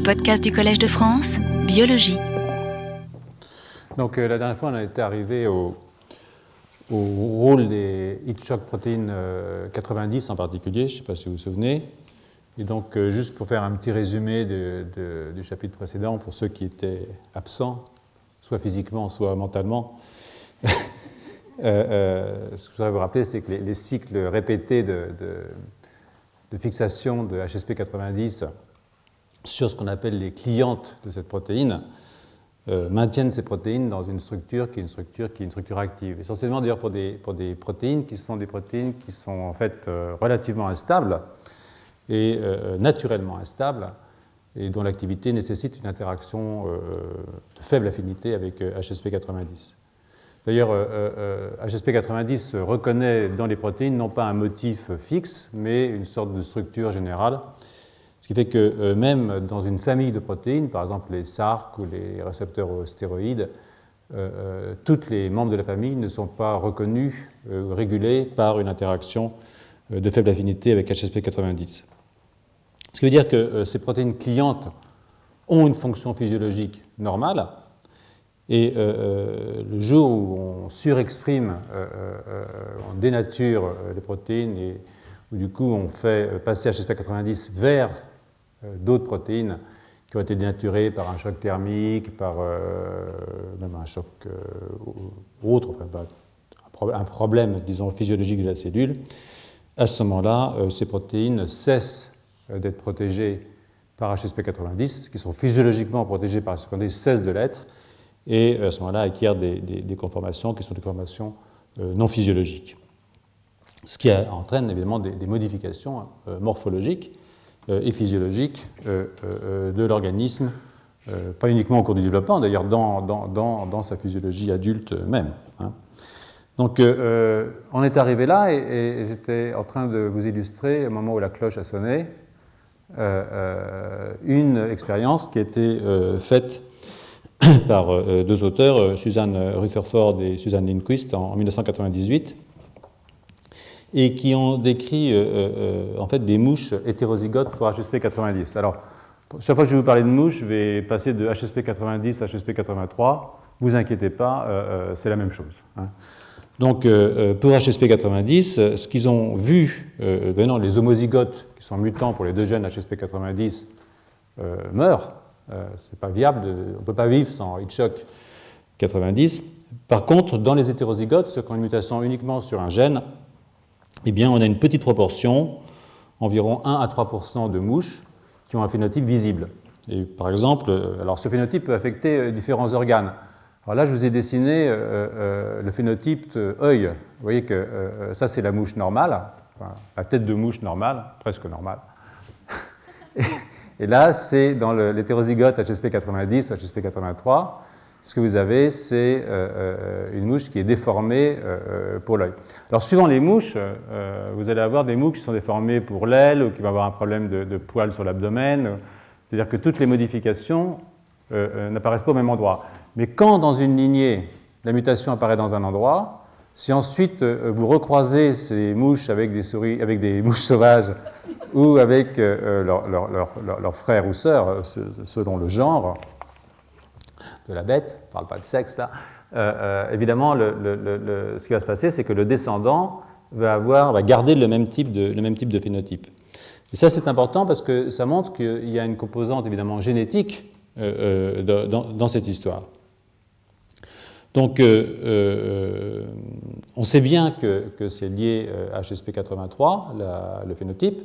Les podcasts du Collège de France, biologie. Donc euh, la dernière fois, on était arrivé au, rôle des heat shock protéines 90 en particulier, je ne sais pas si vous vous souvenez. Et donc, euh, juste pour faire un petit résumé du chapitre précédent, pour ceux qui étaient absents, soit physiquement, soit mentalement, euh, ce que je voudrais vous rappeler, c'est que les, les cycles répétés de, de- fixation de HSP90 sur ce qu'on appelle les clientes de cette protéine euh, maintiennent ces protéines dans une structure qui est une structure qui est une structure active. Essentiellement d'ailleurs pour des, pour des protéines qui sont des protéines qui sont en fait euh, relativement instables et euh, naturellement instables et dont l'activité nécessite une interaction de faible affinité avec euh, HSP90. D'ailleurs, euh, euh, HSP90 reconnaît dans les protéines non pas un motif fixe, mais une sorte de structure générale, qui fait que euh, même dans une famille de protéines, par exemple les SARC ou les récepteurs aux stéroïdes, euh, euh, tous les membres de la famille ne sont pas reconnus, euh, régulés par une interaction de faible affinité avec HSP90. Ce qui veut dire que ces protéines clientes ont une fonction physiologique normale, et le jour où on surexprime, on dénature les protéines et où du coup on fait passer HSP90 vers d'autres protéines qui ont été dénaturées par un choc thermique, par euh, même un choc euh, autre, enfin, un pro- un problème, disons, physiologique de la cellule, à ce moment-là, euh, ces protéines cessent euh, d'être protégées par HSP90, qui sont physiologiquement protégées par HSP90, cessent de l'être, et euh, à ce moment-là acquièrent des, conformations qui sont des conformations euh, non physiologiques. Ce qui entraîne évidemment des, modifications euh, morphologiques euh, et physiologiques euh, euh, de l'organisme, euh, pas uniquement au cours du développement, d'ailleurs dans, dans- dans- dans sa physiologie adulte même. hein. Donc euh, euh, on est arrivé là et, j'étais en train de vous illustrer au moment où la cloche a sonné euh, euh, une expérience qui a été euh, faite par euh, deux auteurs, euh, Suzanne Rutherford et Suzanne Lindquist, en, en 1998, et qui ont décrit euh, euh, en fait des mouches hétérozygotes pour HSP90. Alors, chaque fois que je vais vous parler de mouches, je vais passer de HSP90 à HSP83. Vous inquiétez pas, euh, euh, c'est la même chose. hein. Donc, euh, euh, pour HSP90, euh, ce qu'ils ont vu, euh, non, les homozygotes qui sont mutants pour les deux gènes HSP90 euh, meurent. Euh, c'est pas viable, on ne peut pas vivre sans Hitchcock 90. Par contre, dans les hétérozygotes, ceux qui ont une mutation uniquement sur un gène, eh bien, on a une petite proportion, environ 1 à 3% de mouches qui ont un phénotype visible. Et par exemple, euh, alors ce phénotype peut affecter euh, différents organes. Alors là, je vous ai dessiné euh, le phénotype œil. Vous voyez que ça, c'est la mouche normale, la tête de mouche normale, presque normale. Et, et là, c'est dans l'hétérozygote HSP90 ou HSP83. Ce que vous avez, c'est euh, euh, une mouche qui est déformée euh, pour l'œil. Alors, suivant les mouches, vous allez avoir des mouches qui sont déformées pour l'aile ou qui vont avoir un problème de, de poils sur l'abdomen. C'est-à-dire que toutes les modifications n'apparaissent pas au même endroit. Mais quand dans une lignée, la mutation apparaît dans un endroit, si ensuite vous recroisez ces mouches avec des, souris, avec des mouches sauvages ou avec leurs leur, leur, leur- leurs frères ou sœurs, se- selon le genre de la bête, on ne parle pas de sexe là, euh, euh, évidemment, ce qui va se passer, c'est que le descendant va, avoir, va garder le même type de, le même type de phénotype. Et ça, c'est important parce que ça montre qu'il y a une composante évidemment génétique euh, dans, cette histoire. Donc, on sait bien que, que c'est lié à HSP83, la- le phénotype,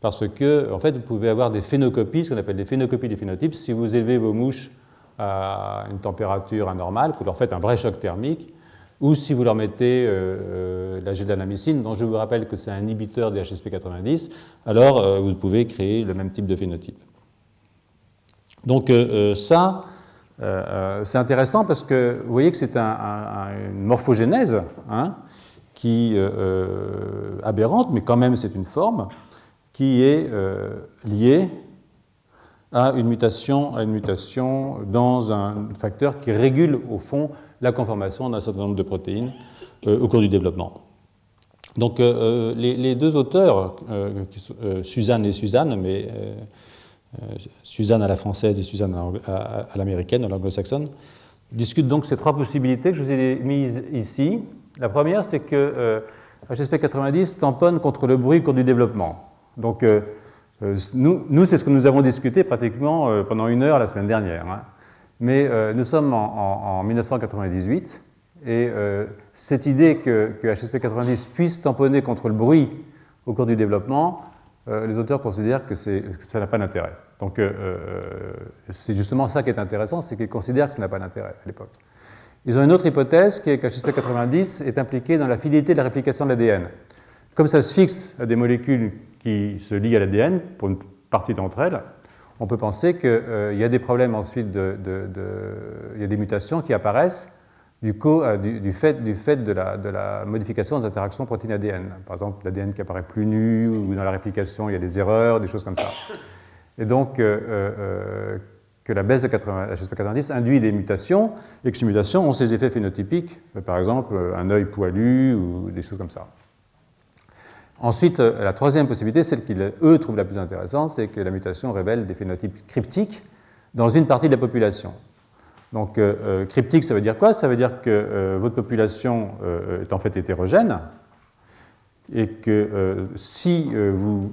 parce que, en fait, vous pouvez avoir des phénocopies, ce qu'on appelle des phénocopies des phénotypes. Si vous élevez vos mouches à une température anormale, que vous leur faites un vrai choc thermique, ou si vous leur mettez euh, euh, la gélanamycine, dont je vous rappelle que c'est un inhibiteur des HSP90, alors euh, vous pouvez créer le même type de phénotype. Donc ça, c'est intéressant parce que vous voyez que c'est un- un- un- une morphogénèse hein, qui aberrante, mais quand même c'est une forme qui est liée à une mutation, à une mutation dans un facteur qui régule au fond la conformation d'un certain nombre de protéines euh, au cours du développement. Donc euh, les, les deux auteurs, euh, euh, Suzanne et Suzanne, mais euh, Suzanne à la française et Suzanne à, l'américaine, à l'anglo-saxonne, discutent donc ces trois possibilités que je vous ai mises ici. La première, c'est que HSP 90 tamponne contre le bruit au cours du développement. Donc, nous, nous c'est ce que nous avons discuté pratiquement pendant une heure la semaine dernière. Hein. Mais nous sommes en, en 1998 et euh, cette idée que, HSP 90 puisse tamponner contre le bruit au cours du développement, euh, les auteurs considèrent que, ça n'a pas d'intérêt. Donc euh, c'est justement ça qui est intéressant, c'est qu'ils considèrent que ça n'a pas d'intérêt à l'époque. Ils ont une autre hypothèse qui est qu'HSP 90 est impliqué dans la fidélité de la réplication de l'ADN. Comme ça se fixe à des molécules qui se lient à l'ADN, pour une partie d'entre elles, on peut penser qu'il y a des problèmes ensuite, il y a des mutations qui apparaissent euh, du, fait, de, la, modification des interactions protéines-ADN. Par exemple, l'ADN qui apparaît plus nu, ou dans la réplication, il y a des erreurs, des choses comme ça. Et donc, euh, euh, que la baisse de HSP90 induit des mutations, et que ces mutations ont ces effets phénotypiques, par exemple un œil poilu ou des choses comme ça. Ensuite, la troisième possibilité, celle qu'ils, eux, trouvent la plus intéressante, c'est que la mutation révèle des phénotypes cryptiques dans une partie de la population. Donc euh, euh, cryptique, ça veut dire quoi? Ça veut dire que euh, votre population est en fait hétérogène et que si vous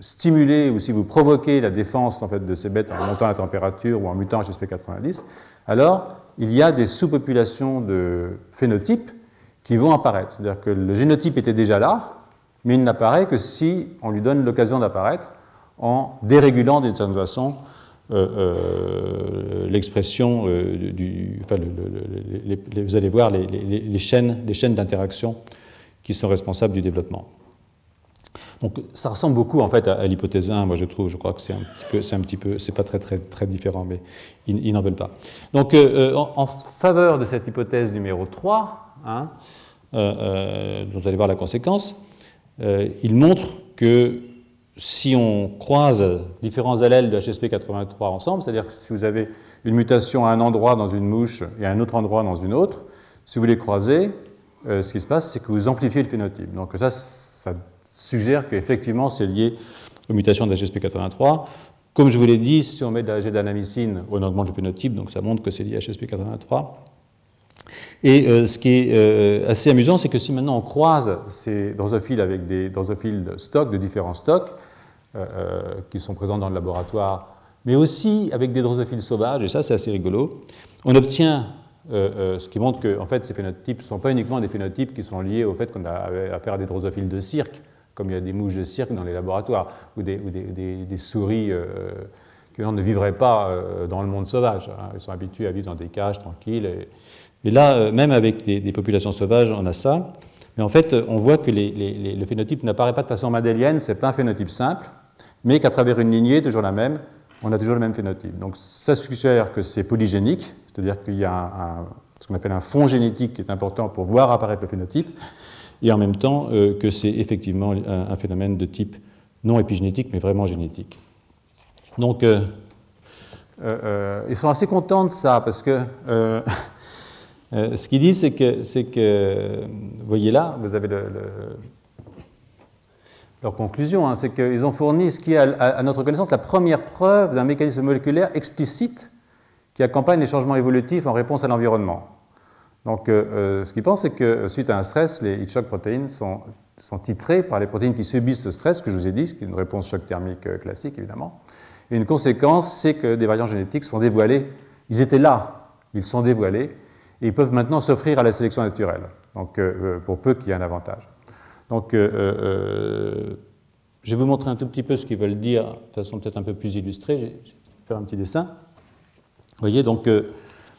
stimulez ou si vous provoquez la défense en fait, de ces bêtes en montant la température ou en mutant HSP90, alors il y a des sous-populations de phénotypes qui vont apparaître. C'est-à-dire que le génotype était déjà là, mais il n'apparaît que si on lui donne l'occasion d'apparaître en dérégulant d'une certaine façon euh, euh, l'expression euh, du. Enfin, vous allez voir les, chaînes, les chaînes d'interaction qui sont responsables du développement. Donc ça ressemble beaucoup en fait à, l'hypothèse 1, moi je trouve, je crois que c'est un petit peu, c'est un petit peu, c'est pas très très très différent, mais ils, n'en veulent pas. Donc en, faveur de cette hypothèse numéro 3, hein, vous allez voir la conséquence, il montre que si on croise différents allèles de HSP83 ensemble, c'est-à-dire que si vous avez une mutation à un endroit dans une mouche et à un autre endroit dans une autre, si vous les croisez, euh, ce qui se passe, c'est que vous amplifiez le phénotype. Donc ça, ça suggère qu'effectivement, c'est lié aux mutations de HSP83. Comme je vous l'ai dit, si on met de la on augmente le phénotype, donc ça montre que c'est lié à HSP83. Et euh, ce qui est euh, assez amusant, c'est que si maintenant on croise ces drosophiles avec des drosophiles de stock, de différents stocks, euh, qui sont présents dans le laboratoire, mais aussi avec des drosophiles sauvages, et ça c'est assez rigolo. On obtient, ce qui montre que en fait, ces phénotypes ne sont pas uniquement des phénotypes qui sont liés au fait qu'on a affaire à des drosophiles de cirque, comme il y a des mouches de cirque dans les laboratoires, ou des, souris qui ne vivraient pas dans le monde sauvage. Hein. Ils sont habitués à vivre dans des cages tranquilles. Là, même avec des, populations sauvages, on a ça. Mais en fait, on voit que le phénotype n'apparaît pas de façon madélienne, ce n'est pas un phénotype simple, mais qu'à travers une lignée, toujours la même, on a toujours le même phénotype. Donc ça suggère que c'est polygénique, c'est-à-dire qu'il y a ce qu'on appelle un fond génétique qui est important pour voir apparaître le phénotype, et en même temps euh, que c'est effectivement un, phénomène de type non épigénétique, mais vraiment génétique. Donc, euh, euh, ils sont assez contents de ça, parce que ce qu'ils disent, c'est que, vous voyez là, vous avez le leur conclusion, hein, c'est qu'ils ont fourni ce qui est, à, notre connaissance, la première preuve d'un mécanisme moléculaire explicite qui accompagne les changements évolutifs en réponse à l'environnement. Donc, euh, euh, ce qu'ils pensent, c'est que suite à un stress, les heat shock protéines sont, sont, titrées par les protéines qui subissent ce stress, que je vous ai dit, ce qui est une réponse choc thermique euh, classique, évidemment. Et une conséquence, c'est que des variants génétiques sont dévoilés. Ils étaient là, ils sont dévoilés, et ils peuvent maintenant s'offrir à la sélection naturelle, donc, pour peu qu'il y ait un avantage. Donc, euh, euh, je vais vous montrer un tout petit peu ce qu'ils veulent dire de façon peut-être un peu plus illustrée. Je vais faire un petit dessin. Vous voyez, donc euh,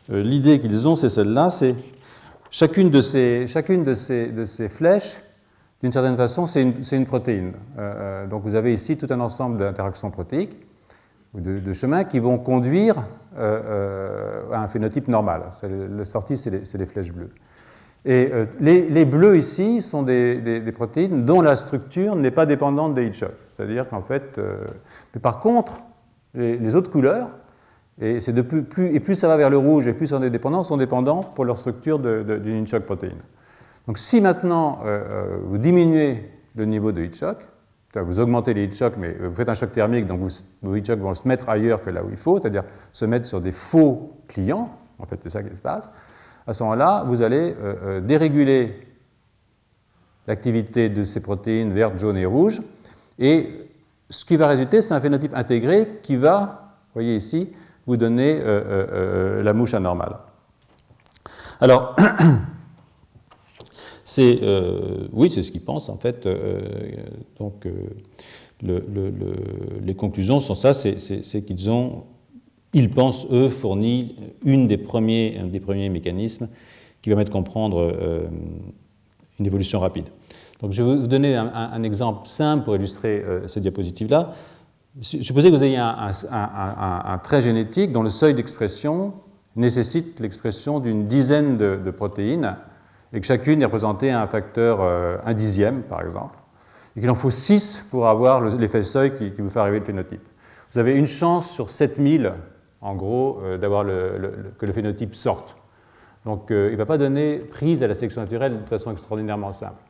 l'idée qu'ils ont, c'est celle-là, c'est chacune de ces, chacune de ces, de ces flèches, d'une certaine façon, c'est une, protéine. donc vous avez ici tout un ensemble d'interactions protéiques ou de, chemins qui vont conduire à un phénotype normal. Le sortie, c'est les, flèches bleues. Et euh, les, bleus ici sont des, protéines dont la structure n'est pas dépendante des heat shock. C'est-à-dire qu'en fait, euh, mais par contre, les, autres couleurs, et, de plus, et plus ça va vers le rouge et plus on est dépendant, sont dépendants pour leur structure d'une heat shock protéine. Donc si maintenant euh, vous diminuez le niveau de heat shock, vous augmentez les heat shocks, mais vous faites un choc thermique, donc vos heat shocks vont se mettre ailleurs que là où il faut, c'est-à-dire se mettre sur des faux clients. En fait, c'est ça qui se passe. À ce moment-là, vous allez déréguler l'activité de ces protéines vertes, jaunes et rouges, et ce qui va résulter, c'est un phénotype intégré qui va, vous voyez ici, vous donner la mouche anormale. Alors, c'est, euh, oui, c'est ce qu'ils pensent en fait. Euh, donc, euh, les conclusions sont ça, c'est qu'ils ont, ils pensent eux fourni une des premiers, un des premiers mécanismes qui permettent de comprendre une évolution rapide. Donc, je vais vous donner un, exemple simple pour illustrer cette diapositive-là. Supposez que vous ayez un, trait génétique dont le seuil d'expression nécessite l'expression d'une dizaine de, protéines et que chacune est représentée à un facteur euh, un dixième, par exemple, et qu'il en faut 6 pour avoir l'effet seuil qui, vous fait arriver le phénotype. Vous avez une chance sur 7000, en gros, euh, d'avoir que le phénotype sorte. Donc euh, il ne va pas donner prise à la sélection naturelle de façon extraordinairement simple.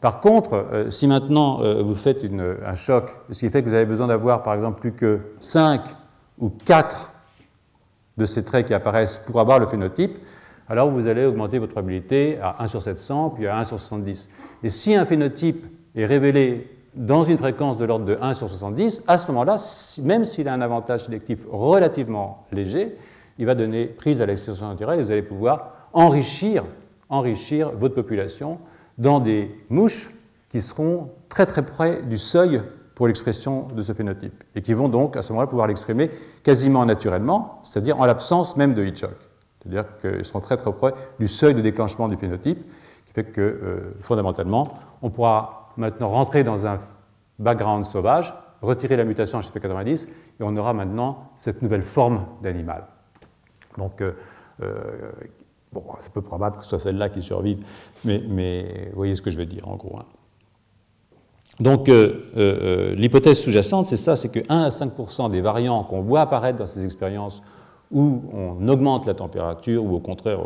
Par contre, si maintenant vous faites un choc, ce qui fait que vous avez besoin d'avoir par exemple plus que 5 ou 4 de ces traits qui apparaissent pour avoir le phénotype, alors vous allez augmenter votre probabilité à 1 sur 700, puis à 1 sur 70. Et si un phénotype est révélé dans une fréquence de l'ordre de 1 sur 70, à ce moment-là, même s'il a un avantage sélectif relativement léger, il va donner prise à l'expression naturelle et vous allez pouvoir enrichir, enrichir votre population dans des mouches qui seront très très près du seuil pour l'expression de ce phénotype, et qui vont donc à ce moment-là pouvoir l'exprimer quasiment naturellement, c'est-à-dire en l'absence même de heat shock. C'est-à-dire qu'ils seront très très près du seuil de déclenchement du phénotype, qui fait que euh, fondamentalement, on pourra maintenant rentrer dans un background sauvage, retirer la mutation HSP90, et on aura maintenant cette nouvelle forme d'animal. Donc, euh, euh, bon, c'est peu probable que ce soit celle-là qui survive, mais, vous voyez ce que je veux dire en gros. Hein. Donc l'hypothèse sous-jacente, c'est ça, c'est que 1 à 5% des variants qu'on voit apparaître dans ces expériences où on augmente la température ou au contraire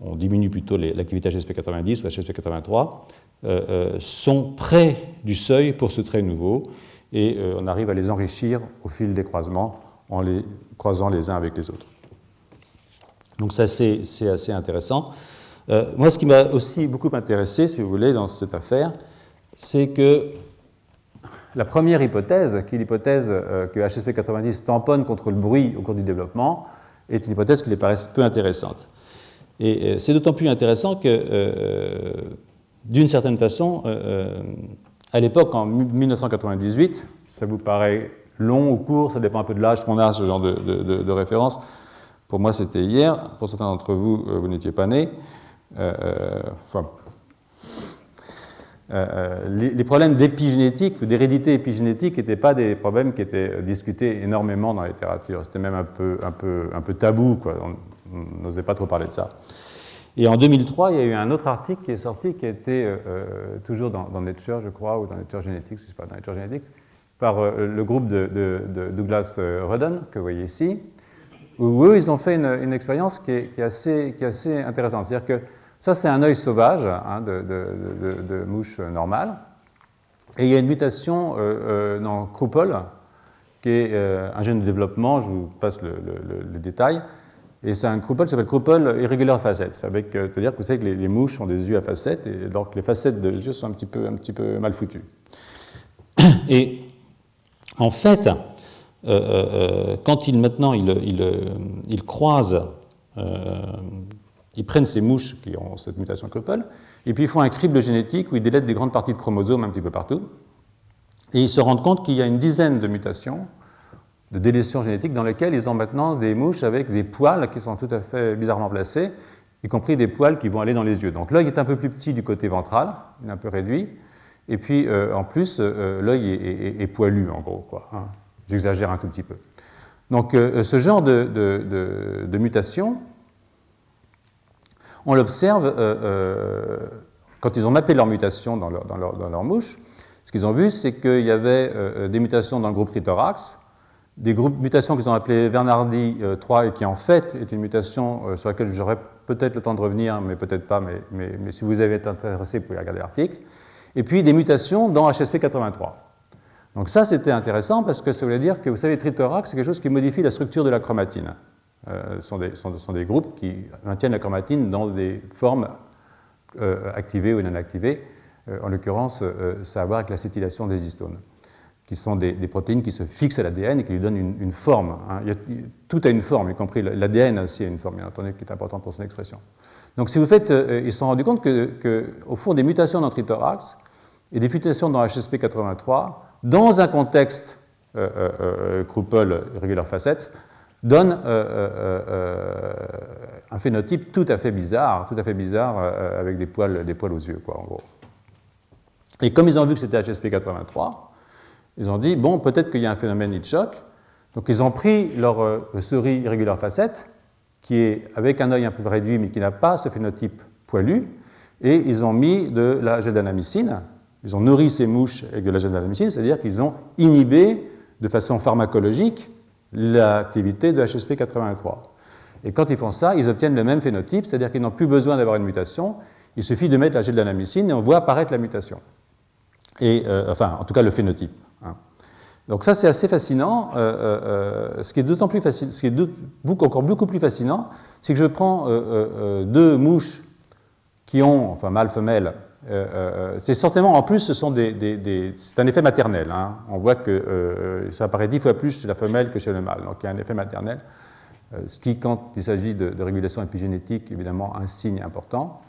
on diminue plutôt l'activité HSP90 ou HSP83, sont près du seuil pour ce trait nouveau et on arrive à les enrichir au fil des croisements en les croisant les uns avec les autres. Donc ça c'est assez intéressant. moi ce qui m'a aussi beaucoup intéressé, si vous voulez, dans cette affaire, c'est que la première hypothèse, qui est l'hypothèse euh, que HSP90 tamponne contre le bruit au cours du développement, est une hypothèse qui les paraît peu intéressante. Et euh, c'est d'autant plus intéressant que, euh, d'une certaine façon, à l'époque, en 1998, ça vous paraît long ou court, ça dépend un peu de l'âge qu'on a, ce genre de, référence. Pour moi, c'était hier. Pour certains d'entre vous, vous n'étiez pas nés. enfin, euh, euh, les, problèmes d'épigénétique ou d'hérédité épigénétique n'étaient pas des problèmes qui étaient discutés énormément dans la littérature. C'était même un peu, un peu, un peu tabou, quoi. on n'osait pas trop parler de ça. Et en 2003, il y a eu un autre article qui est sorti, qui été euh, toujours dans, Nature, je crois, ou dans Nature Genetics, je sais pas, dans Nature Genetics, par le groupe de, Douglas Rudden, que vous voyez ici, où eux, ils ont fait une, expérience qui est, qui, est assez, qui est assez intéressante. C'est-à-dire que ça, c'est un œil sauvage hein, de, mouche normale. Et il y a une mutation euh, euh, dans Crouple, qui est euh, un gène de développement, je vous passe le, détail. Et c'est un Crouple qui s'appelle Crouple Irregular Facets. C'est-à-dire que vous savez que les, mouches ont des yeux à facettes, et donc les facettes des yeux sont un petit peu, mal foutues. Et en fait, quand ils maintenant ils, croisent ils prennent ces mouches qui ont cette mutation Krüppel, et puis ils font un crible génétique où ils délettent des grandes parties de chromosomes un petit peu partout. Et ils se rendent compte qu'il y a une dizaine de mutations, de délétions génétiques, dans lesquelles ils ont maintenant des mouches avec des poils qui sont tout à fait bizarrement placés, y compris des poils qui vont aller dans les yeux. Donc l'œil est un peu plus petit du côté ventral, un peu réduit, et puis euh, en plus, euh, l'œil est, poilu en gros. Quoi, hein. J'exagère un tout petit peu. Donc euh, ce genre de, de, de mutation, on l'observe euh, euh, quand ils ont mappé leur mutation dans leur, dans mouche. Ce qu'ils ont vu, c'est qu'il y avait euh, des mutations dans le groupe Rithorax, des groupes, mutations qu'ils ont appelées Vernardi 3 et qui en fait est une mutation sur laquelle j'aurai peut-être le temps de revenir, mais peut-être pas, mais, si vous avez été intéressé, vous pouvez regarder l'article. Et puis des mutations dans HSP83. Donc ça, c'était intéressant parce que ça voulait dire que, vous savez, trithorax, c'est quelque chose qui modifie la structure de la chromatine. Euh, sont des, sont, des, groupes qui maintiennent la chromatine dans des formes euh, activées ou non activées. Euh, en l'occurrence, ça a à voir avec l'acétylation des histones, qui sont des, protéines qui se fixent à l'ADN et qui lui donnent une, forme. Hein. tout a une forme, y compris l'ADN aussi a une forme, bien entendu, qui est importante pour son expression. Donc si vous faites, ils se sont rendus compte qu'au que, fond, des mutations dans trithorax et des mutations dans HSP83, dans un contexte euh, euh, Kruppel irrégulière facette, donne euh, euh, euh, un phénotype tout à fait bizarre, tout à fait bizarre, avec des poils, des poils aux yeux, quoi, en gros. Et comme ils ont vu que c'était HSP83, ils ont dit, bon, peut-être qu'il y a un phénomène Hitchcock. Donc ils ont pris leur souris irrégulière facette, qui est avec un œil un peu réduit, mais qui n'a pas ce phénotype poilu, et ils ont mis de la gédanamycine. Ils ont nourri ces mouches avec de la gédanamycine, c'est-à-dire qu'ils ont inhibé de façon pharmacologique l'activité de HSP83. Et quand ils font ça, ils obtiennent le même phénotype, c'est-à-dire qu'ils n'ont plus besoin d'avoir une mutation, il suffit de mettre la gélanamycine et on voit apparaître la mutation. Et, euh, enfin, en tout cas, le phénotype. Hein. Donc ça, c'est assez fascinant. Euh, euh, ce qui est d'autant plus ce qui est encore beaucoup plus fascinant, c'est que je prends deux mouches qui ont, enfin mâle, femelle, euh, euh, c'est certainement, en plus, c'est un effet maternel. Hein. On voit que euh, ça apparaît dix fois plus chez la femelle que chez le mâle. Donc il y a un effet maternel, ce qui, quand il s'agit de, régulation épigénétique, évidemment un signe important.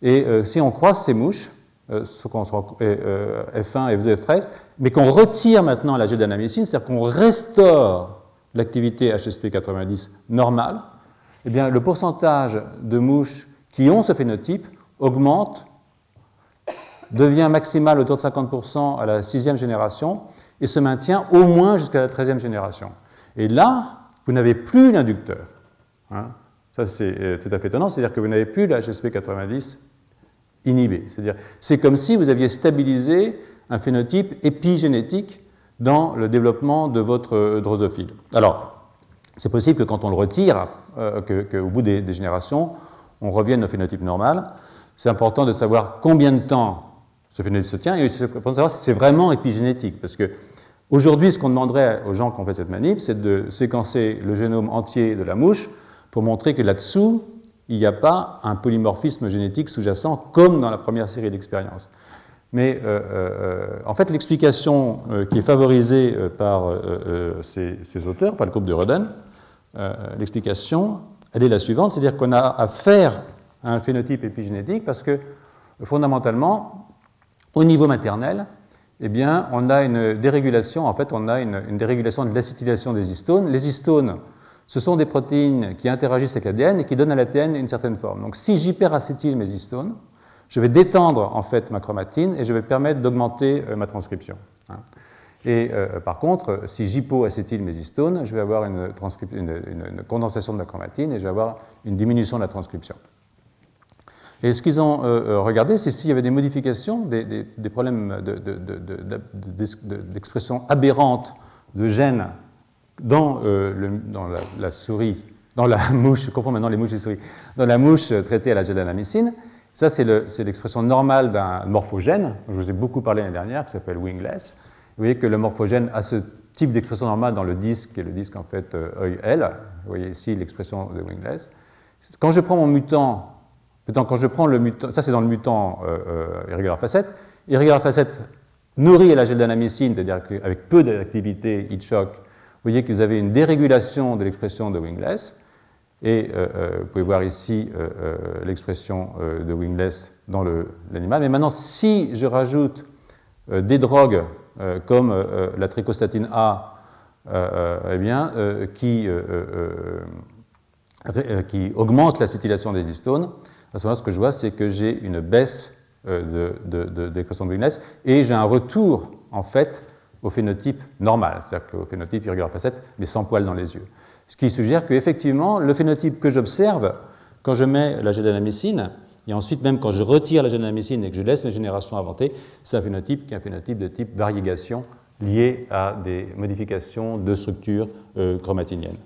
Et si on croise ces mouches, ce qu'on F1, F2, F13, mais qu'on retire maintenant la gédanamycine, c'est-à-dire qu'on restaure l'activité HSP90 normale, eh bien, le pourcentage de mouches qui ont ce phénotype augmente devient maximal autour de 50% à la sixième génération et se maintient au moins jusqu'à la treizième génération. Et là, vous n'avez plus l'inducteur. Hein. Ça, c'est euh, tout à fait étonnant, c'est-à-dire que vous n'avez plus la HSP 90 inhibée. C'est-à-dire, c'est comme si vous aviez stabilisé un phénotype épigénétique dans le développement de votre euh, drosophile. Alors, c'est possible que quand on le retire, euh, qu'au bout des, générations, on revienne au phénotype normal. C'est important de savoir combien de temps ce phénomène se tient, et pour savoir si c'est vraiment épigénétique. Parce que aujourd'hui, ce qu'on demanderait aux gens qui ont fait cette manip, c'est de séquencer le génome entier de la mouche pour montrer que là-dessous, il n'y a pas un polymorphisme génétique sous-jacent comme dans la première série d'expériences. Mais euh, euh, en fait, l'explication euh, qui est favorisée par ces, ces, auteurs, par le groupe de Roden, l'explication, elle est la suivante, c'est-à-dire qu'on a affaire à un phénotype épigénétique parce que fondamentalement, au niveau maternel, eh on a une dérégulation, en fait, on a une, dérégulation de l'acétylation des histones. Les histones, ce sont des protéines qui interagissent avec l'ADN et qui donnent à l'ADN une certaine forme. Donc, si j'hyperacétyle mes histones, je vais détendre ma chromatine et je vais permettre d'augmenter euh, ma transcription. Hein. Et euh, par contre, si j'hypoacétyle mes histones, je vais avoir une, une, condensation de la chromatine et je vais avoir une diminution de la transcription. Et ce qu'ils ont euh, euh, regardé, c'est s'il y avait des modifications, des, problèmes d'expression aberrante de gènes dans, euh, la, souris, dans la mouche, je confonds maintenant les mouches et les souris, dans la mouche traitée à la gélanamycine. Ça, c'est l'expression normale d'un morphogène, je vous ai beaucoup parlé l'année dernière, qui s'appelle wingless. Vous voyez que le morphogène a ce type d'expression normale dans le disque, qui est le disque en fait œil L. Vous voyez ici l'expression de wingless. Quand je prends mon mutant quand je prends le mutant, ça c'est dans le mutant euh, euh, irrégulière facette, irrégulière facette nourrie à la gélanamycine, c'est-à-dire avec peu d'activité heat shock, vous voyez que vous avez une dérégulation de l'expression de wingless. Et euh, euh, vous pouvez voir ici l'expression de wingless dans l'animal. Mais maintenant, si je rajoute des drogues comme la trichostatine A, eh bien, qui, qui augmente l'acétylation des histones, à ce moment-là, ce que je vois, c'est que j'ai une baisse euh, de, de, de, et j'ai un retour, en fait, au phénotype normal, c'est-à-dire qu'au phénotype irrégulière facette, mais sans poils dans les yeux. Ce qui suggère qu'effectivement, le phénotype que j'observe quand je mets la gédanamycine, et ensuite même quand je retire la gédanamycine et que je laisse mes générations inventer, c'est un phénotype qui est un phénotype de type variégation lié à des modifications de structure euh, chromatinienne.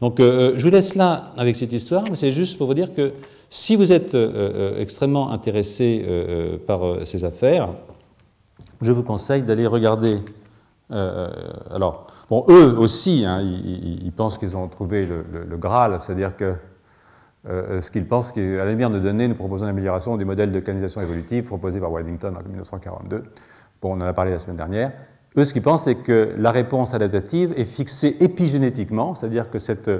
Donc euh, je vous laisse là avec cette histoire, mais c'est juste pour vous dire que si vous êtes euh, euh, extrêmement intéressé euh, par ces affaires, je vous conseille d'aller regarder alors, eux aussi, hein, ils, pensent qu'ils ont trouvé le, Graal, c'est-à-dire que ce qu'ils pensent qu'à la lumière de données, nous proposons une amélioration du modèle de canalisation évolutive proposé par Waddington en 1942. Bon, on en a parlé la semaine dernière. Eux, ce qu'ils pensent, c'est que la réponse adaptative est fixée épigénétiquement, c'est-à-dire que cette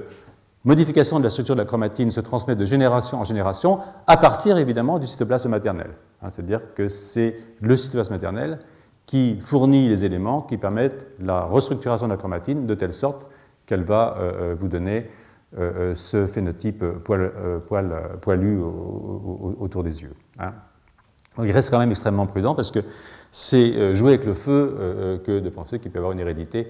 modification de la structure de la chromatine se transmet de génération en génération à partir évidemment du cytoplasme maternel. Hein, c'est-à-dire que c'est le cytoplasme maternel qui fournit les éléments qui permettent la restructuration de la chromatine de telle sorte qu'elle va euh, euh, vous donner euh, ce phénotype poilu autour des yeux. Hein. il reste quand même extrêmement prudent parce que c'est jouer avec le feu que de penser qu'il peut y avoir une hérédité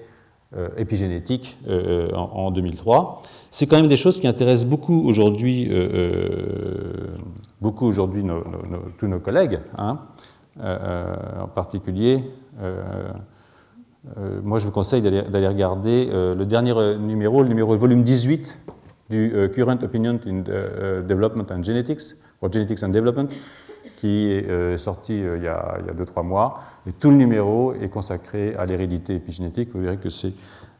euh, épigénétique euh, en, 2003. C'est quand même des choses qui intéressent beaucoup aujourd'hui, euh, beaucoup aujourd'hui tous nos collègues, hein. en particulier. moi, je vous conseille d'aller regarder le dernier numéro, le numéro volume 18 du Current Opinion in Development and Genetics, or Genetics and Development, qui est euh, sorti euh, il y a 2-3 mois. Et tout le numéro est consacré à l'hérédité épigénétique. Vous verrez que c'est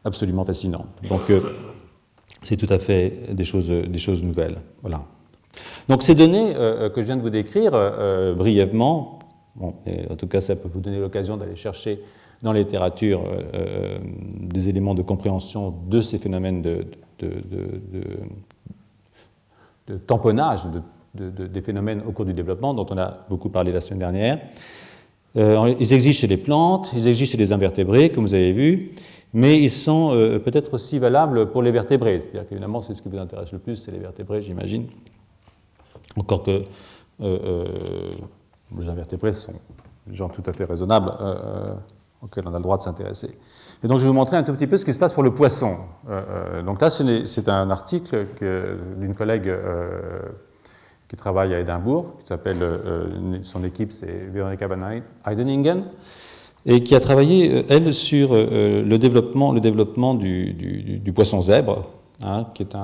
absolument fascinant. Donc, euh, c'est tout à fait des choses, des choses nouvelles. Voilà. Donc, ces données que je viens de vous décrire brièvement, bon, en tout cas, ça peut vous donner l'occasion d'aller chercher dans la littérature des éléments de compréhension de ces phénomènes de, de, de, tamponnage, des phénomènes au cours du développement dont on a beaucoup parlé la semaine dernière. Euh, ils existent chez les plantes, ils existent chez les invertébrés, comme vous avez vu, mais ils sont euh, peut-être aussi valables pour les vertébrés. C'est-à-dire qu'évidemment, c'est ce qui vous intéresse le plus, c'est les vertébrés, j'imagine. Encore que euh, les invertébrés sont des gens tout à fait raisonnables auxquels on a le droit de s'intéresser. Et donc, je vais vous montrer un tout petit peu ce qui se passe pour le poisson. donc là, c'est un article d'une collègue qui travaille à Édimbourg, qui s'appelle, euh, son équipe c'est Veronica Van Heideningen, et qui a travaillé, euh, elle, sur euh, le développement, le développement du, poisson zèbre, hein, qui est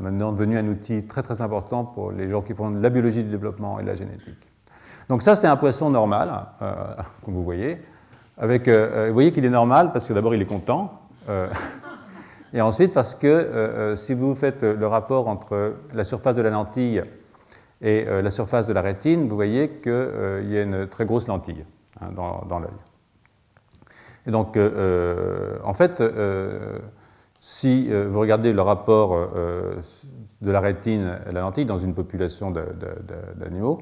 maintenant devenu un outil très très important pour les gens qui font de la biologie du développement et de la génétique. Donc ça, c'est un poisson normal, comme vous voyez. Avec, vous voyez qu'il est normal parce que d'abord, il est content. et ensuite, parce que si vous faites le rapport entre la surface de la lentille et euh, la surface de la rétine, vous voyez qu'il euh, y a une très grosse lentille hein, dans, l'œil. Et donc, euh, en fait, si vous regardez le rapport de la rétine et la lentille dans une population d'animaux,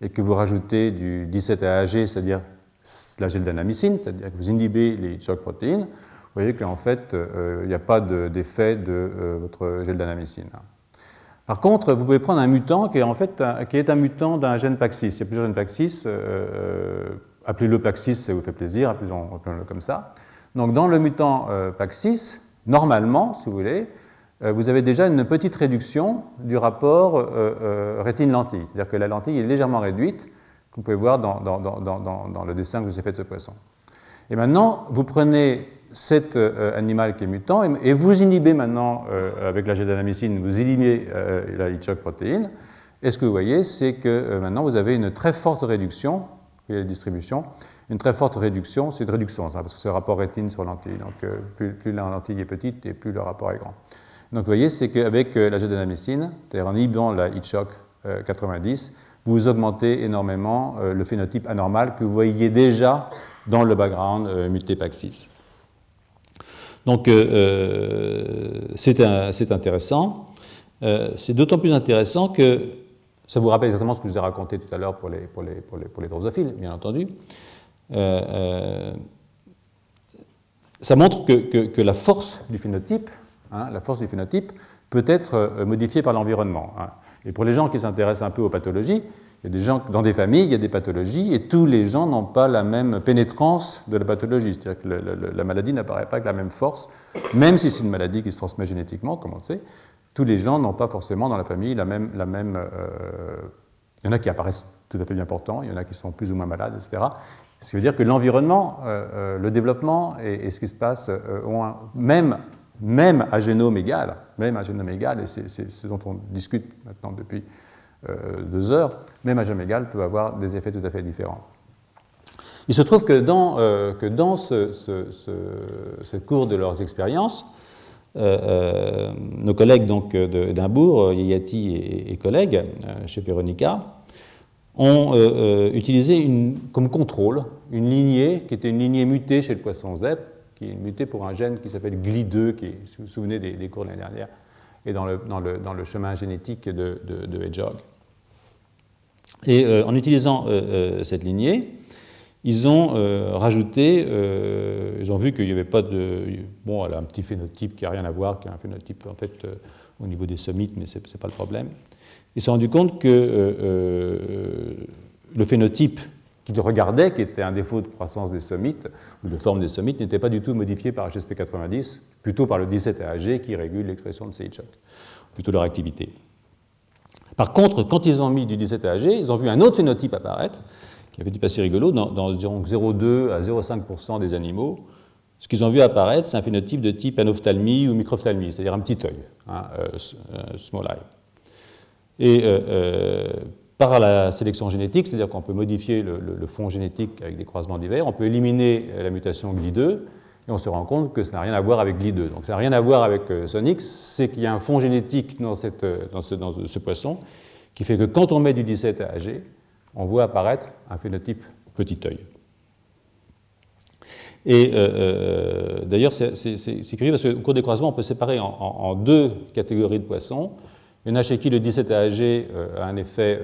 et que vous rajoutez du 17 AAG, c'est-à-dire la geldanamycine, c'est-à-dire que vous inhibez les choc protéines, vous voyez qu'en fait, il n'y a pas d'effet de, votre geldanamycine. Par contre, vous pouvez prendre un mutant qui est un, mutant d'un gène PAX6. Il y a plusieurs gènes PAX6. Euh, appelez-le PAX6, ça vous fait plaisir, appelez-le comme ça. Donc, dans le mutant euh, PAX6, normalement, si vous voulez, euh, vous avez déjà une petite réduction du rapport euh, rétine-lentille. C'est-à-dire que la lentille est légèrement réduite, que vous pouvez voir dans, dans, le dessin que je vous ai fait de ce poisson. Et maintenant, vous prenez cet euh, animal qui est mutant, et, vous inhibez maintenant, euh, avec la gédanamycine, vous inhibez euh, la hitchcock protéine, et ce que vous voyez, c'est que maintenant vous avez une très forte réduction, vous voyez la distribution, une très forte réduction, c'est une réduction, ça, parce que c'est le rapport rétine sur lentille, donc plus, la lentille est petite et plus le rapport est grand. Donc vous voyez, c'est qu'avec la gédanamycine, c'est-à-dire en inhibant la hitchcock 90, vous augmentez énormément le phénotype anormal que vous voyez déjà dans le background muté PAX6. Donc euh, euh, c'est intéressant. Euh, c'est d'autant plus intéressant que ça vous rappelle exactement ce que je vous ai raconté tout à l'heure pour les, pour, les, pour, les, pour les drosophiles, bien entendu. ça montre que, que, la force du phénotype, hein, la force du phénotype peut être modifiée par l'environnement. Hein. Et pour les gens qui s'intéressent un peu aux pathologies, dans des familles, il y a des pathologies, et tous les gens n'ont pas la même pénétrance de la pathologie. C'est-à-dire que la maladie n'apparaît pas avec la même force, même si c'est une maladie qui se transmet génétiquement, comme on le sait. Tous les gens n'ont pas forcément dans la famille la même. Euh, il y en a qui apparaissent tout à fait bien portants, il y en a qui sont plus ou moins malades, etc. Ce qui veut dire que l'environnement, euh, euh, le développement et, ce qui se passe, ont même, même à égal, même à génome égal, et c'est ce dont on discute maintenant depuis deux heures, même à jambes égal, peut avoir des effets tout à fait différents. Il se trouve que dans, que dans ce, cours de leurs expériences, nos collègues donc d'Edimbourg, Yayati et, collègues chez Veronica, ont utilisé une, comme contrôle une lignée qui était une lignée mutée chez le poisson ZEP, qui est mutée pour un gène qui s'appelle GLI2, qui si vous vous souvenez des, cours de l'année dernière, est dans le, dans le, dans le, chemin génétique de, de, Hedgehog. Et euh, en utilisant euh, euh, cette lignée, ils ont rajouté, ils ont vu qu'il n'y avait pas de. Bon, elle a un petit phénotype qui n'a rien à voir, qui a un phénotype en fait au niveau des sommites, mais ce n'est pas le problème. Ils se sont rendus compte que le phénotype qu'ils regardaient, qui était un défaut de croissance des sommites, ou de forme des sommites, n'était pas du tout modifié par HSP90, plutôt par le 17AG qui régule l'expression de Seychuk, plutôt leur activité. Par contre, quand ils ont mis du 17AG, ils ont vu un autre phénotype apparaître, qui avait du passé rigolo, dans, dans 0,2 à 0,5% des animaux. Ce qu'ils ont vu apparaître, c'est un phénotype de type anophtalmie ou microphthalmie, c'est-à-dire un petit œil, hein, euh, euh, small eye. Et euh, par la sélection génétique, c'est-à-dire qu'on peut modifier le, fond génétique avec des croisements divers, on peut éliminer la mutation GLI2, et on se rend compte que ça n'a rien à voir avec GLI2. Donc ça n'a rien à voir avec euh, Sonix, c'est qu'il y a un fond génétique dans, euh, ce, poisson qui fait que quand on met du 17 à AG, on voit apparaître un phénotype petit œil. Et euh, d'ailleurs, c'est curieux parce qu'au cours des croisements, on peut séparer en, en deux catégories de poissons. Il y en a chez qui le 17 AG euh, a un effet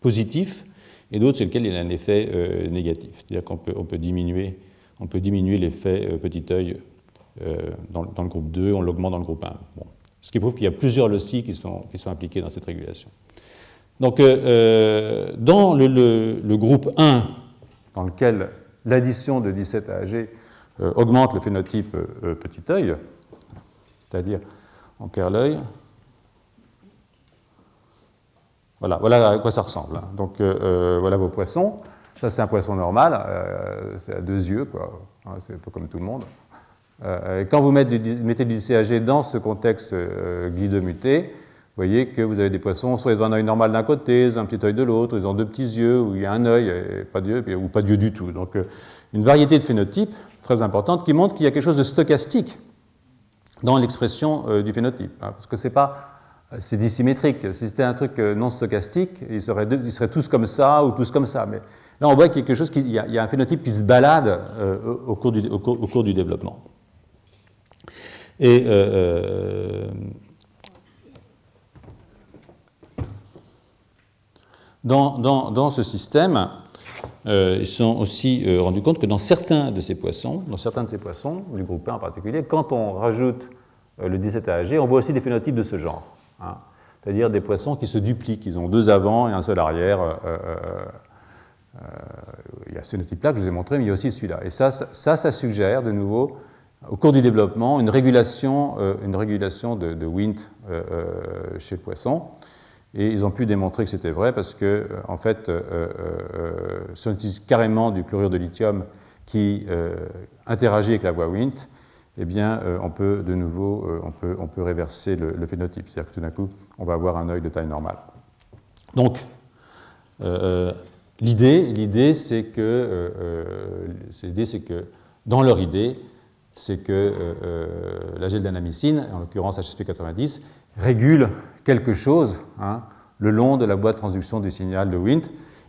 positif, et d'autres chez lesquels il a un effet négatif. C'est-à-dire qu'on peut, on peut diminuer, on peut diminuer l'effet petit œil dans, le groupe 2, on l'augmente dans le groupe 1. Bon. Ce qui prouve qu'il y a plusieurs loci qui sont, impliqués dans cette régulation. Donc, dans le, groupe 1, dans lequel l'addition de 17 AG augmente le phénotype petit œil, c'est-à-dire on clair l'œil, Voilà, voilà à quoi ça ressemble. Hein. Donc euh, euh, voilà vos poissons. Ça, c'est un poisson normal, euh, c'est à deux yeux, quoi. C'est un peu comme tout le monde. et quand vous mettez du, mettez du CAG dans ce contexte guide muté, vous voyez que vous avez des poissons, soit ils ont un œil normal d'un côté, ils ont un petit œil de l'autre, ils ont deux petits yeux, ou il y a un œil, et pas d'yeux, ou pas d'yeux du tout. Donc une variété de phénotypes très importante qui montre qu'il y a quelque chose de stochastique dans l'expression du phénotype. Hein, parce que c'est pas c'est dissymétrique. Si c'était un truc euh, non stochastique, ils seraient, ils seraient, tous comme ça ou tous comme ça. Mais là, on voit quelque chose, qui, il, y a, un phénotype qui se balade euh, au, cours du, développement. Et euh, dans, dans, ce système, ils se sont aussi rendus compte que dans certains de ces poissons, dans certains de ces poissons, du groupe 1 en particulier, quand on rajoute le 17 AG, on voit aussi des phénotypes de ce genre. Hein. c'est-à-dire des poissons qui se dupliquent. Ils ont deux avant et un seul arrière. Euh, euh, euh, il y a ce type-là que je vous ai montré, mais il y a aussi celui-là. Et ça, ça, suggère de nouveau, au cours du développement, une régulation, une régulation de, de Wnt chez le poisson. Et ils ont pu démontrer que c'était vrai parce que, en fait, euh, on utilise carrément du chlorure de lithium qui interagit avec la voie Wnt eh bien, euh, on peut de nouveau euh, on peut, on peut réverser le, phénotype. C'est-à-dire que tout d'un coup, on va avoir un œil de taille normale. Donc, euh, l'idée, l'idée, c'est que, l'idée, c'est que, dans leur idée, c'est que la gel en l'occurrence HSP90, régule quelque chose hein, le long de la boîte de transduction du signal de Wnt,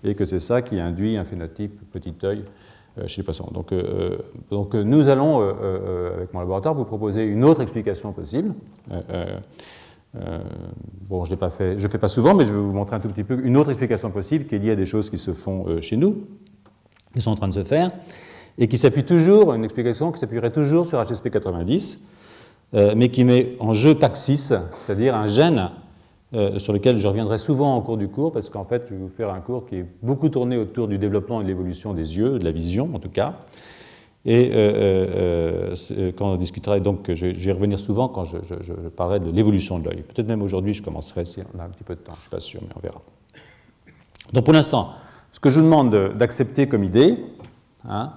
et que c'est ça qui induit un phénotype petit œil euh, chez les patients. Donc, euh, donc euh, nous allons, avec mon laboratoire, vous proposer une autre explication possible. Bon, je ne je fais pas souvent, mais je vais vous montrer un tout petit peu une autre explication possible qui est liée à des choses qui se font chez nous, qui sont en train de se faire, et qui s'appuie toujours, une explication qui s'appuierait toujours sur HSP 90, mais qui met en jeu PAX6, c'est-à-dire un gène euh, sur lequel je reviendrai souvent en cours du cours, parce qu'en fait, je vais vous faire un cours qui est beaucoup tourné autour du développement et de l'évolution des yeux, de la vision en tout cas. Et euh, euh, quand on discutera, donc je, revenir souvent quand je, parlerai de l'évolution de l'œil. Peut-être même aujourd'hui, je commencerai si on a un petit peu de temps, je ne suis pas sûr, mais on verra. Donc pour l'instant, ce que je vous demande d'accepter comme idée, hein,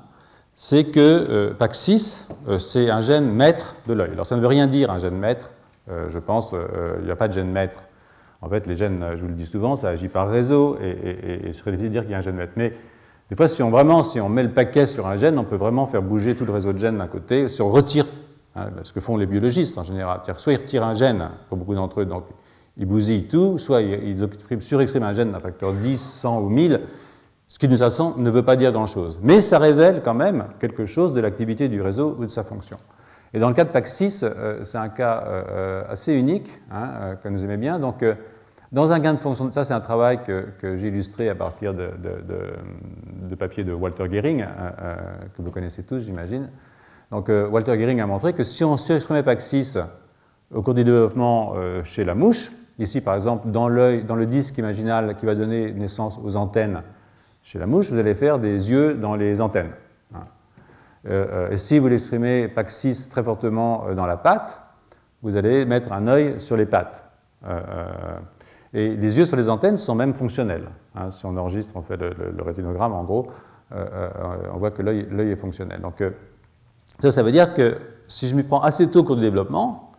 c'est que PAX6, c'est un gène maître de l'œil. Alors ça ne veut rien dire un gène maître, je pense, il n'y a pas de gène maître en fait, les gènes, je vous le dis souvent, ça agit par réseau, et, je serais difficile de dire qu'il y a un gène maître. Des fois, si on, vraiment, si on met le paquet sur un gène, on peut vraiment faire bouger tout le réseau de gènes d'un côté. Si on retire, hein, ce que font les biologistes en général, soit ils retirent un gène, pour beaucoup d'entre eux, donc ils bousillent tout, soit ils, surexpriment un gène d'un facteur 10, 100 ou 1000, ce qui de toute façon ne veut pas dire grand-chose. Mais ça révèle quand même quelque chose de l'activité du réseau ou de sa fonction. Et dans le cas de PAC6, euh, c'est un cas euh, euh, assez unique, hein, que nous aimons bien. Donc, dans un gain de fonction, ça c'est un travail que, j'ai illustré à partir de, de, papiers de Walter Gehring, que vous connaissez tous, j'imagine. Donc, Walter Gehring a montré que si on surexprimait PAC6 au cours du développement chez la mouche, ici par exemple dans, dans le disque imaginal qui va donner naissance aux antennes chez la mouche, vous allez faire des yeux dans les antennes. Euh, euh, et si vous l'exprimez PAC6 très fortement euh, dans la patte, vous allez mettre un œil sur les pattes. Et les yeux sur les antennes sont même fonctionnels. Hein. si on enregistre, on fait le, rétinogramme, en gros, on voit que l'œil est fonctionnel. Donc, ça, ça veut dire que si je m'y prends assez tôt au cours du développement,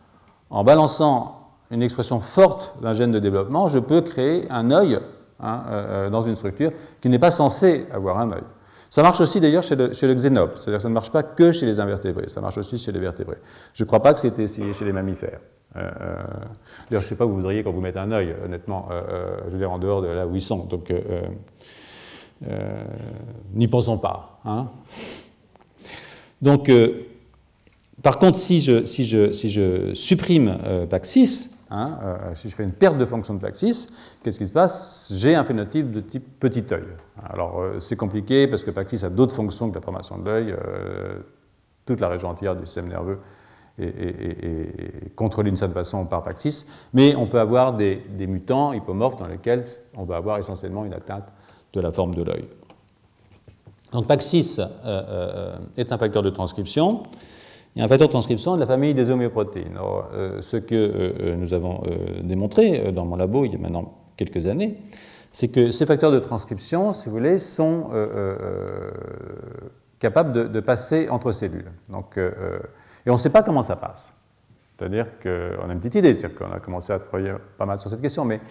en balançant une expression forte d'un gène de développement, je peux créer un œil hein, dans une structure qui n'est pas censée avoir un œil. Ça marche aussi d'ailleurs chez le, chez le c'est-à-dire que ça ne marche pas que chez les invertébrés, ça marche aussi chez les vertébrés. Je ne crois pas que c'était essayé chez les mammifères. Euh, euh, d'ailleurs, je ne sais pas où vous voudriez quand vous mettez un œil, honnêtement, euh, je veux dire en dehors de là où ils sont. Donc, n'y pensons pas. Hein. Donc, par contre, si je, si je, si je supprime PAC6, Hein, euh, si je fais une perte de fonction de Paxis, qu'est-ce qui se passe? J'ai un phénotype de type petit œil. Alors euh, c'est compliqué parce que Paxis a d'autres fonctions que la formation de l'œil. Euh, toute la région entière du système nerveux est, contrôlée d'une certaine façon par Paxis, mais on peut avoir des, des, mutants hypomorphes dans lesquels on va avoir essentiellement une atteinte de la forme de l'œil. Donc Paxis est un facteur de transcription il y a un facteur de transcription de la famille des homéoprotéines. Euh, ce que euh, euh, nous avons démontré dans mon labo il y a maintenant quelques années, c'est que ces facteurs de transcription, si vous voulez, sont capables de, passer entre cellules. Donc, et on ne sait pas comment ça passe. C'est-à-dire qu'on a une petite idée, c'est-à-dire qu'on a commencé à travailler pas mal sur cette question, mais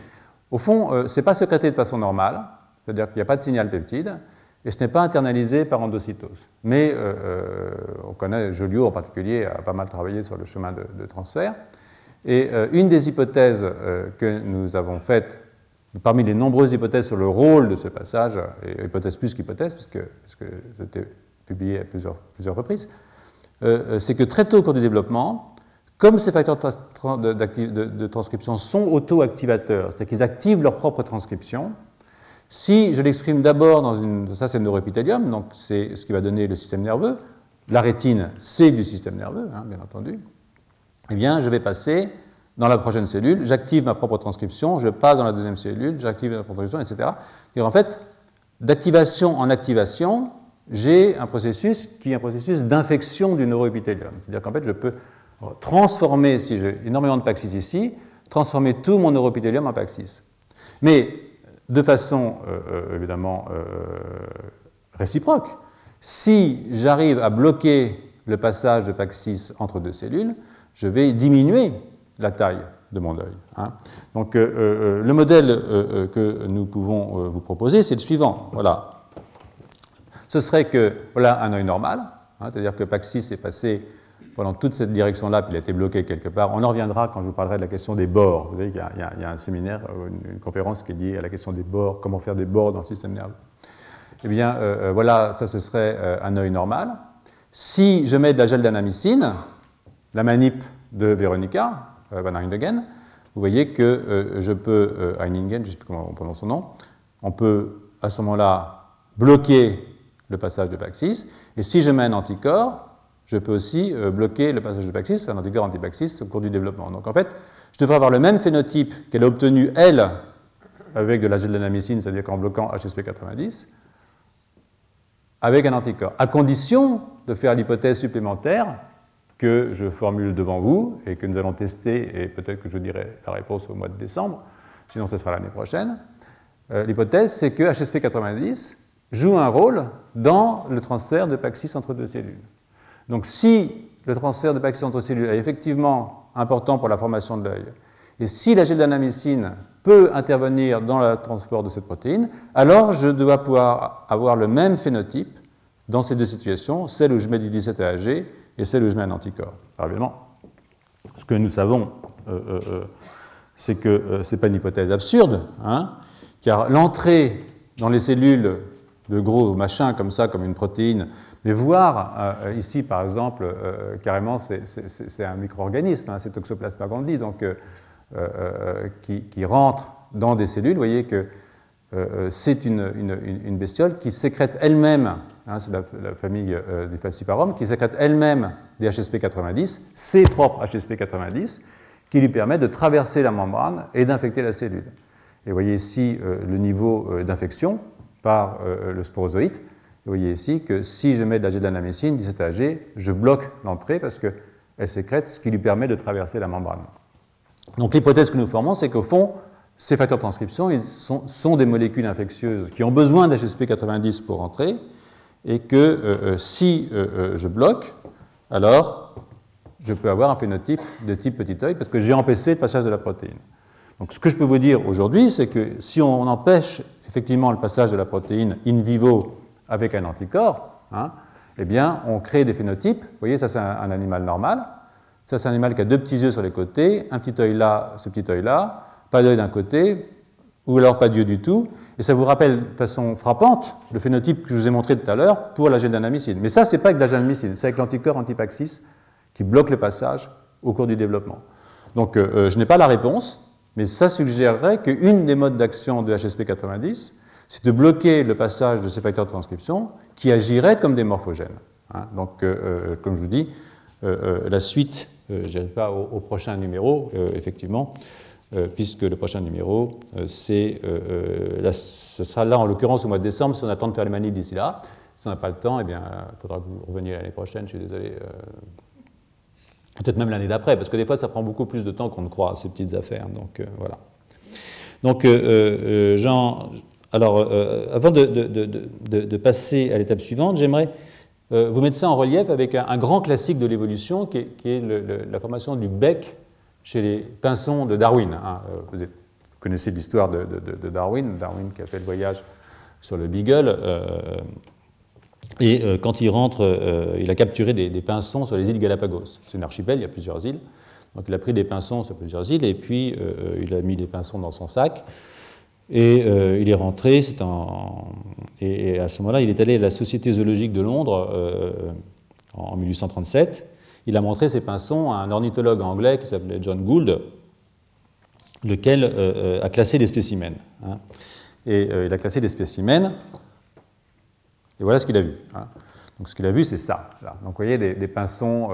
au fond, ce n'est pas secrété de façon normale, c'est-à-dire qu'il n'y a pas de signal peptide, et ce n'est pas internalisé par endocytose. Mais euh, euh, on connaît, Joliot en particulier a pas mal travaillé sur le chemin de, transfert. Et euh, une des hypothèses que nous avons faites, parmi les nombreuses hypothèses sur le rôle de ce passage, et hypothèse plus qu'hypothèse, puisque, c'était publié à plusieurs, plusieurs reprises, c'est que très tôt au cours du développement, comme ces facteurs de transcription sont auto-activateurs, c'est-à-dire qu'ils activent leur propre transcription, si je l'exprime d'abord dans une. Ça, c'est le neuroépithélium, donc c'est ce qui va donner le système nerveux. La rétine, c'est du système nerveux, hein, bien entendu. Eh bien, je vais passer dans la prochaine cellule, j'active ma propre transcription, je passe dans la deuxième cellule, j'active ma propre transcription, etc. Et en fait, d'activation en activation, j'ai un processus qui est un processus d'infection du neuroépithélium. C'est-à-dire qu'en fait, je peux transformer, si j'ai énormément de paxis ici, transformer tout mon neuroépithélium en paxis. Mais de façon euh, euh, évidemment euh, réciproque. Si j'arrive à bloquer le passage de PAC6 entre deux cellules, je vais diminuer la taille de mon œil. Hein. Donc le modèle que nous pouvons vous proposer, c'est le suivant. Voilà. Ce serait que voilà un œil normal, hein, c'est-à-dire que PAC6 est passé pendant toute cette direction-là, puis il a été bloqué quelque part. On en reviendra quand je vous parlerai de la question des bords. Vous voyez qu'il y, a un séminaire, euh, une, conférence qui est liée à la question des bords, comment faire des bords dans le système nerveux. Eh bien, euh, euh, voilà, ça ce serait un œil normal. Si je mets de la gel d'anamycine, la manip de Veronica, Van Eindegen, vous voyez que je peux, Einingen, je ne sais plus comment on prononce son nom, on peut à ce moment-là bloquer le passage de Paxis, et si je mets un anticorps, je peux aussi euh, bloquer le passage de Paxis, un anticorps antipaxis, au cours du développement. Donc en fait, je devrais avoir le même phénotype qu'elle a obtenu, elle, avec de la gélanamycine, c'est-à-dire qu'en bloquant HSP90, avec un anticorps, à condition de faire l'hypothèse supplémentaire que je formule devant vous et que nous allons tester, et peut-être que je dirai la réponse au mois de décembre, sinon ce sera l'année prochaine. Euh, l'hypothèse, c'est que HSP90 joue un rôle dans le transfert de Paxis entre deux cellules. Donc si le transfert de Paxis entre cellules est effectivement important pour la formation de l'œil, Et si la G-danamycine peut intervenir dans le transport de cette protéine, alors je dois pouvoir avoir le même phénotype dans ces deux situations, celle où je mets du 17 AG et celle où je mets un anticorps. Alors évidemment, ce que nous savons, euh, euh, euh, c'est que ce n'est pas une hypothèse absurde, hein, car l'entrée dans les cellules de gros machins comme ça, comme une protéine, mais voir ici par exemple, carrément c'est un micro-organisme, hein, c'est Toxoplasma gondii, donc qui, rentre dans des cellules, vous voyez que c'est une, bestiole qui sécrète elle-même Hein, c'est la, famille euh, du falciparum, qui sécrète elle-même des HSP90, ses propres HSP90, qui lui permettent de traverser la membrane et d'infecter la cellule. Et vous voyez ici euh, le niveau euh, d'infection par le sporozoïte. Vous voyez ici que si je mets de la gédanamycine, 17 AG, je bloque l'entrée parce qu'elle sécrète ce qui lui permet de traverser la membrane. Donc l'hypothèse que nous formons, c'est qu'au fond, ces facteurs de transcription ils sont, sont, des molécules infectieuses qui ont besoin d'HSP90 pour entrer, et que euh, euh, si euh, je bloque, alors je peux avoir un phénotype de type petit œil parce que j'ai empêché le passage de la protéine. Donc ce que je peux vous dire aujourd'hui, c'est que si on empêche effectivement le passage de la protéine in vivo avec un anticorps, hein, eh bien on crée des phénotypes. Vous voyez, ça c'est un, animal normal. Ça c'est un animal qui a deux petits yeux sur les côtés, un petit œil là, ce petit œil là, pas d'œil d'un côté, ou alors pas d'yeux du tout. Et ça vous rappelle de façon frappante le phénotype que je vous ai montré tout à l'heure pour la gédanamycine. Mais ça, ce n'est pas avec la gédanamycine, c'est avec l'anticorps antipaxis qui bloque le passage au cours du développement. Donc euh, euh, je n'ai pas la réponse, mais ça suggérerait qu'une des modes d'action de HSP90, c'est de bloquer le passage de ces facteurs de transcription qui agiraient comme des morphogènes. Hein. Donc, euh, comme je vous dis, la suite, je n'irai pas au, prochain numéro, effectivement, euh, puisque le prochain numéro, euh, c'est, euh, ce sera là en l'occurrence au mois de décembre, si on attend de faire les manips d'ici là. Si on n'a pas le temps, eh bien, il faudra que vous reveniez l'année prochaine, je suis désolé. Peut-être même l'année d'après, parce que des fois, ça prend beaucoup plus de temps qu'on ne croit, ces petites affaires. Donc, voilà. Donc, Jean, alors, avant de, de, de, passer à l'étape suivante, j'aimerais vous mettre ça en relief avec un, grand classique de l'évolution, qui est, la formation du bec chez les pinsons de Darwin. Hein. Euh, vous connaissez l'histoire de, Darwin, Darwin qui a fait le voyage sur le Beagle. Euh, et euh, quand il rentre, il a capturé des, pinsons sur les îles Galapagos. C'est une archipel, il y a plusieurs îles. Donc il a pris des pinsons sur plusieurs îles et puis il a mis les pinsons dans son sac. Et il est rentré, et, à ce moment-là, il est allé à la Société zoologique de Londres en 1837 il a montré ses pinsons à un ornithologue anglais qui s'appelait John Gould, lequel euh, euh, a classé des spécimens. Hein. Et euh, il a classé des spécimens, et voilà ce qu'il a vu. Hein. Donc ce qu'il a vu, c'est ça. Donc vous voyez des, pinsons,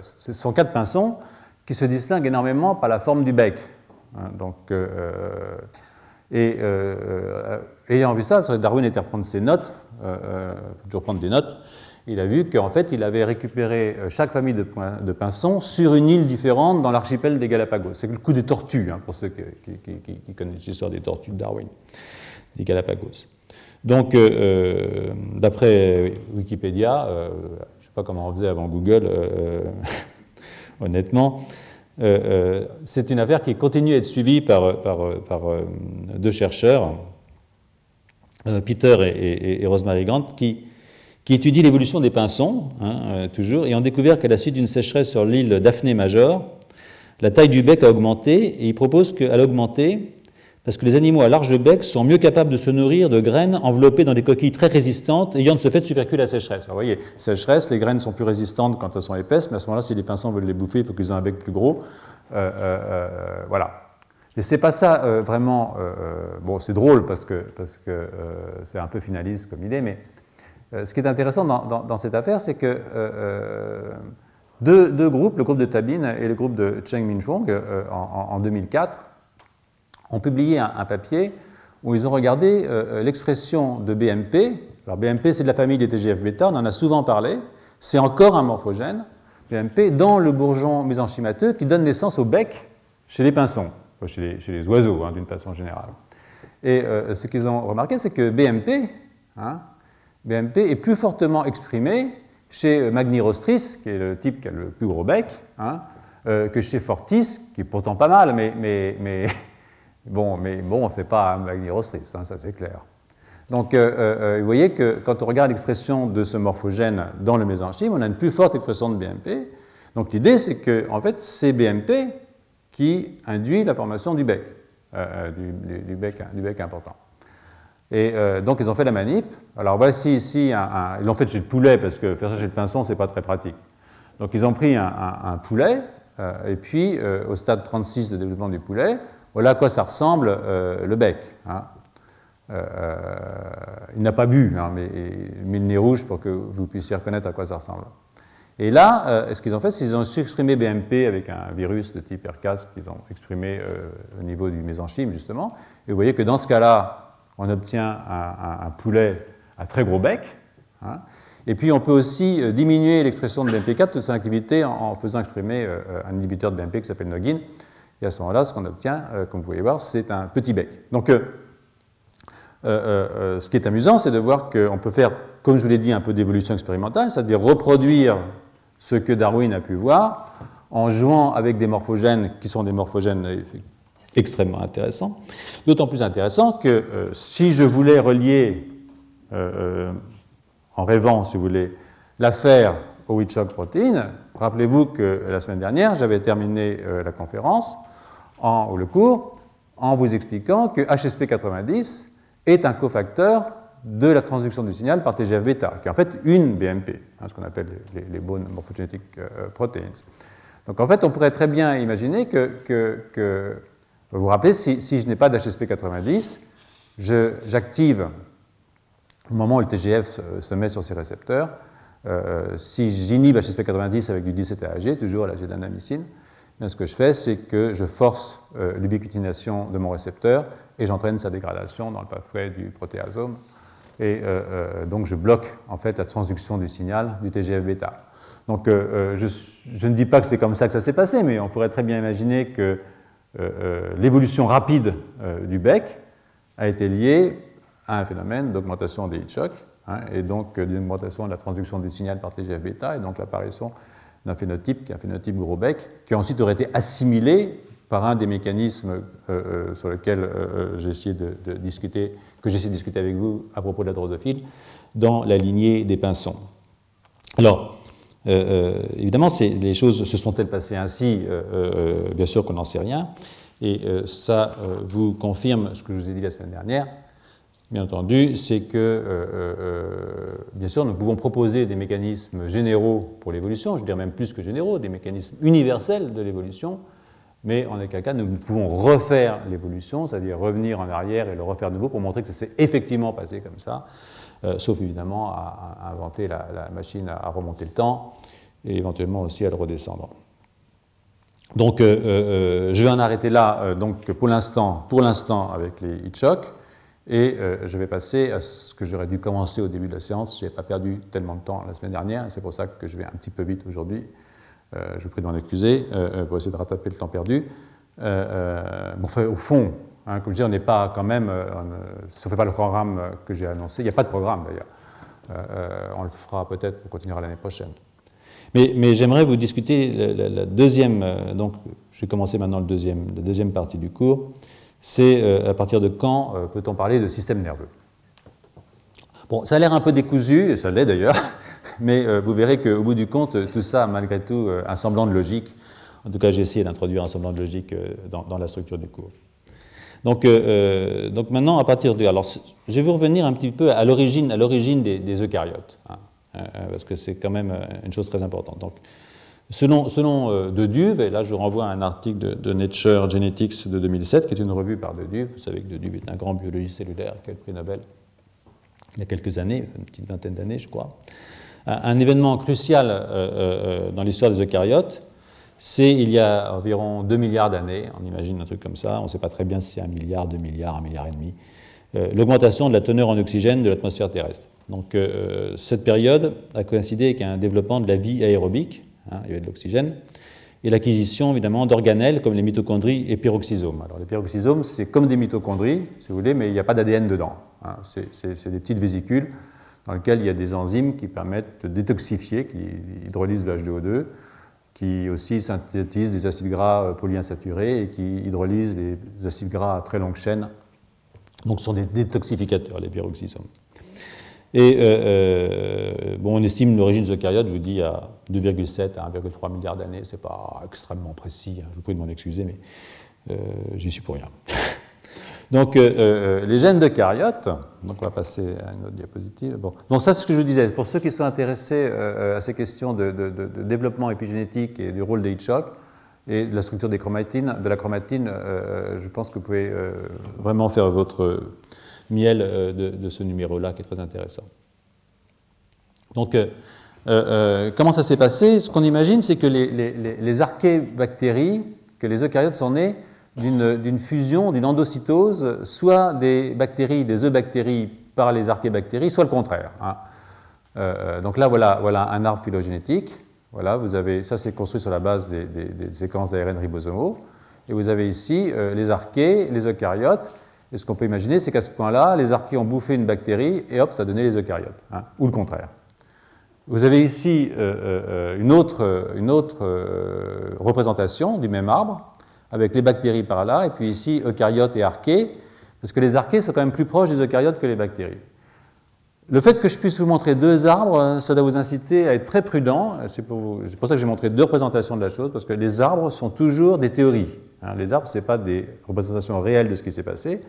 ce sont quatre pinsons qui se distinguent énormément par la forme du bec. Hein. Donc, et ayant vu ça, Darwin était reprendre ses notes, il faut toujours prendre des notes, il a vu qu'en fait, il avait récupéré euh, chaque famille de, de pinsons sur une île différente dans l'archipel des Galapagos. C'est le coup des tortues, hein, pour ceux qui, connaissent l'histoire des tortues de Darwin, des Galapagos. Donc, euh, euh, d'après Wikipédia, je ne sais pas comment on faisait avant Google, honnêtement, c'est une affaire qui continue à être suivie par, deux chercheurs, Peter et, Rosemary Grant, qui qui étudie l'évolution des pinsons, hein, euh, toujours, et ont découvert qu'à la suite d'une sécheresse sur l'île Daphné Major, la taille du bec a augmenté, et ils proposent qu'elle a augmenté parce que les animaux à large bec sont mieux capables de se nourrir de graines enveloppées dans des coquilles très résistantes, ayant de ce fait survécu la sécheresse. Alors, vous voyez, sécheresse, les graines sont plus résistantes quand elles sont épaisses, mais à ce moment-là, si les pinsons veulent les bouffer, il faut qu'ils aient un bec plus gros. Euh, euh, voilà. Mais c'est pas ça vraiment. bon, c'est drôle parce que parce que c'est un peu finaliste comme idée, mais euh, ce qui est intéressant dans, cette affaire, c'est que euh, euh, deux, groupes, le groupe de Tabin et le groupe de Cheng Minchong, en, 2004, ont publié un, papier où ils ont regardé l'expression de BMP. Alors BMP, c'est de la famille des TGF-bêta, on en a souvent parlé. C'est encore un morphogène, BMP, dans le bourgeon mésenchymateux qui donne naissance au bec chez les pinsons, chez les, oiseaux hein, d'une façon générale. Et ce qu'ils ont remarqué, c'est que BMP, hein, BMP est plus fortement exprimé chez Magnirostris, qui est le type qui a le plus gros bec, hein, que chez Fortis, qui est pourtant pas mal, mais bon, mais bon, c'est pas un magnirostris, hein, ça c'est clair. Donc, vous voyez que quand on regarde l'expression de ce morphogène dans le mésenchyme, on a une plus forte expression de BMP. Donc, l'idée, c'est que, en fait, c'est BMP qui induit la formation du bec, du, bec, important. Et euh, donc, ils ont fait la manip. Alors, voici ici, un, ils l'ont fait chez le poulet, parce que faire ça chez le pinson, ce n'est pas très pratique. Donc, ils ont pris un, poulet, euh, et puis, euh, au stade 36 de développement du poulet, voilà à quoi ça ressemble le bec. Hein. il n'a pas bu, hein, mais mis le nez rouge pour que vous puissiez reconnaître à quoi ça ressemble. Et là, ce qu'ils ont fait, c'est qu'ils ont exprimé BMP avec un virus de type RCAS qu'ils ont exprimé au niveau du mésenchyme, justement. Et vous voyez que dans ce cas-là, on obtient un, poulet à très gros bec. Hein. Et puis on peut aussi euh, diminuer l'expression de BMP4 de son activité en, faisant exprimer euh, un inhibiteur de BMP qui s'appelle Noggin. Et à ce moment-là, ce qu'on obtient, euh, comme vous pouvez voir, c'est un petit bec. Donc ce qui est amusant, c'est de voir qu'on peut faire, comme je vous l'ai dit, un peu d'évolution expérimentale, c'est-à-dire reproduire ce que Darwin a pu voir en jouant avec des morphogènes qui sont des morphogènes extrêmement intéressant. D'autant plus intéressant que euh, si je voulais relier, euh, euh, en rêvant, si vous voulez, l'affaire au Witchok protéine, rappelez-vous que la semaine dernière, j'avais terminé la conférence en, le cours en vous expliquant que HSP90 est un cofacteur de la transduction du signal par TGF-bêta, qui est en fait une BMP, hein, ce qu'on appelle les, les Bone Morphogenetic Proteins. Donc en fait, on pourrait très bien imaginer que, vous vous rappelez, si, je n'ai pas d'HSP90, j'active au moment où le TGF se met sur ses récepteurs. Euh, si j'inhibe HSP90 avec du 17-AG, toujours à la ce que je fais, c'est que je force euh, l'ubiquitination de mon récepteur et j'entraîne sa dégradation dans le pathway du protéasome. Et euh, donc je bloque en fait la transduction du signal du TGF-bêta. Donc je, je, ne dis pas que c'est comme ça que ça s'est passé, mais on pourrait très bien imaginer que euh, euh, l'évolution rapide euh, du bec a été liée à un phénomène d'augmentation des heat hein, et donc d'augmentation de la transduction du signal par TGF-bêta, et donc l'apparition d'un phénotype qui est un phénotype gros qui ensuite aurait été assimilé par un des mécanismes sur lesquels j'ai essayé de, discuter, que j'ai essayé de discuter avec vous à propos de la drosophile, dans la lignée des pinsons. Alors, euh, euh, évidemment, les choses se sont-elles passées ainsi? Euh, Bien sûr qu'on n'en sait rien. Et ça vous confirme ce que je vous ai dit la semaine dernière, bien entendu, c'est que, bien sûr, nous pouvons proposer des mécanismes généraux pour l'évolution, je dirais même plus que généraux, des mécanismes universels de l'évolution, mais en aucun cas nous pouvons refaire l'évolution, c'est-à-dire revenir en arrière et le refaire de nouveau pour montrer que ça s'est effectivement passé comme ça. Euh, sauf évidemment à, inventer la, machine à, remonter le temps et éventuellement aussi à le redescendre. Donc euh, euh, je vais en arrêter là donc, pour l'instant avec les heat et je vais passer à ce que j'aurais dû commencer au début de la séance. Je n'ai pas perdu tellement de temps la semaine dernière, c'est pour ça que je vais un petit peu vite aujourd'hui. je vous prie de m'en excuser pour essayer de rattraper le temps perdu. Au fond, Hein, comme je dis, on n'est pas quand même, euh, on ne fait pas le programme que j'ai annoncé. Il n'y a pas de programme d'ailleurs. Euh, euh, on le fera peut-être, on continuera l'année prochaine. Mais, j'aimerais vous discuter la, deuxième, donc je vais commencer maintenant la deuxième partie du cours. C'est à partir de quand peut-on parler de système nerveux? Bon, ça a l'air un peu décousu, et ça l'est d'ailleurs, mais vous verrez qu'au bout du compte, tout ça a malgré tout un semblant de logique. En tout cas, j'ai essayé d'introduire un semblant de logique dans la structure du cours. Donc, euh, euh, donc maintenant, à partir de... Alors, je vais revenir un petit peu à l'origine, des, eucaryotes, hein, euh, parce que c'est quand même une chose très importante. Donc, selon, selon De Duve, et là je renvoie à un article de, Nature Genetics de 2007, qui est une revue par De Duve, vous savez que De Duve est un grand biologiste cellulaire qui a le prix Nobel il y a quelques années, une petite vingtaine d'années je crois. Un, événement crucial dans l'histoire des eucaryotes, c'est il y a environ 2 milliards d'années, on imagine un truc comme ça, on ne sait pas très bien si c'est un milliard, 2 milliards, 1 milliard et demi, euh, l'augmentation de la teneur en oxygène de l'atmosphère terrestre. Donc euh, cette période a coïncidé avec un développement de la vie aérobique, hein, il y avait de l'oxygène, et l'acquisition évidemment d'organelles comme les mitochondries et peroxysomes. Alors les peroxysomes, c'est comme des mitochondries, si vous voulez, mais il n'y a pas d'ADN dedans. Hein. C'est des petites vésicules dans lesquelles il y a des enzymes qui permettent de détoxifier, qui hydrolysent le H2O2, qui aussi synthétisent des acides gras polyinsaturés et qui hydrolysent les acides gras à très longue chaîne. Donc ce sont des détoxificateurs, les peroxysomes. Et bon, on estime l'origine des eucaryotes, je vous dis, à 2,7 à 1,3 milliard d'années. Ce n'est pas extrêmement précis, hein. je vous prie de m'en excuser, mais j'y suis pour rien. Donc, euh, euh, les gènes de cariotes, donc on va passer à une autre diapositive. Bon. Donc, ça, c'est ce que je disais. Pour ceux qui sont intéressés euh, à ces questions de, développement épigénétique et du rôle des heat et de la structure des chromatines, de la chromatine, je pense que vous pouvez vraiment faire votre miel de, ce numéro-là qui est très intéressant. Donc, comment ça s'est passé? Ce qu'on imagine, c'est que les, archébactéries, que les eucaryotes sont nés, d'une fusion, d'une endocytose, soit des bactéries, des eubactéries par les archébactéries, soit le contraire. Hein. Euh, euh, donc là, voilà, voilà un arbre phylogénétique. Voilà, vous avez, ça, c'est construit sur la base des, séquences d'ARN ribosomaux. Et vous avez ici euh, les archées, les eucaryotes. Et ce qu'on peut imaginer, c'est qu'à ce point-là, les archées ont bouffé une bactérie et hop, ça a donné les eucaryotes, hein, ou le contraire. Vous avez ici une autre, une autre représentation du même arbre avec les bactéries par là, et puis ici eucaryotes et archées, parce que les archées sont quand même plus proches des eucaryotes que les bactéries. Le fait que je puisse vous montrer deux arbres, ça doit vous inciter à être très prudent. C'est pour, ça que j'ai montré deux représentations de la chose, parce que les arbres sont toujours des théories. Hein. les arbres, ce n'est pas des représentations réelles de ce qui s'est passé.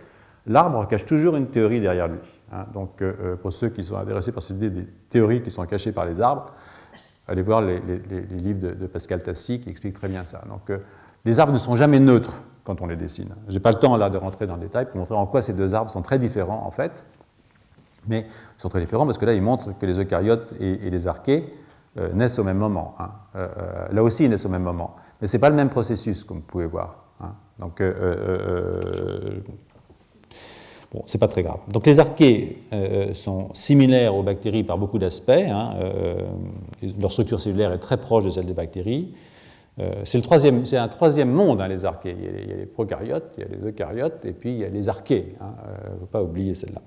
L'arbre cache toujours une théorie derrière lui. Hein. donc, euh, euh, pour ceux qui sont intéressés par cette idée des théories qui sont cachées par les arbres, allez voir les, livres de, Pascal Tassi qui expliquent très bien ça. Donc, euh, les arbres ne sont jamais neutres quand on les dessine. Je n'ai pas le temps là de rentrer dans le détail pour montrer en quoi ces deux arbres sont très différents en fait. Mais ils sont très différents parce que là, ils montrent que les eucaryotes et, les archées naissent au même moment. Hein. Là aussi, ils naissent au même moment. Mais ce n'est pas le même processus, comme vous pouvez voir. Hein. Donc, bon, c'est pas très grave. Donc, les archées sont similaires aux bactéries par beaucoup d'aspects. Hein. leur structure cellulaire est très proche de celle des bactéries. Euh, c'est, un troisième monde, hein, les archées. Il y, a les, prokaryotes, il y a les eucaryotes, et puis il y a les archées. Il hein. ne euh, faut pas oublier celle-là.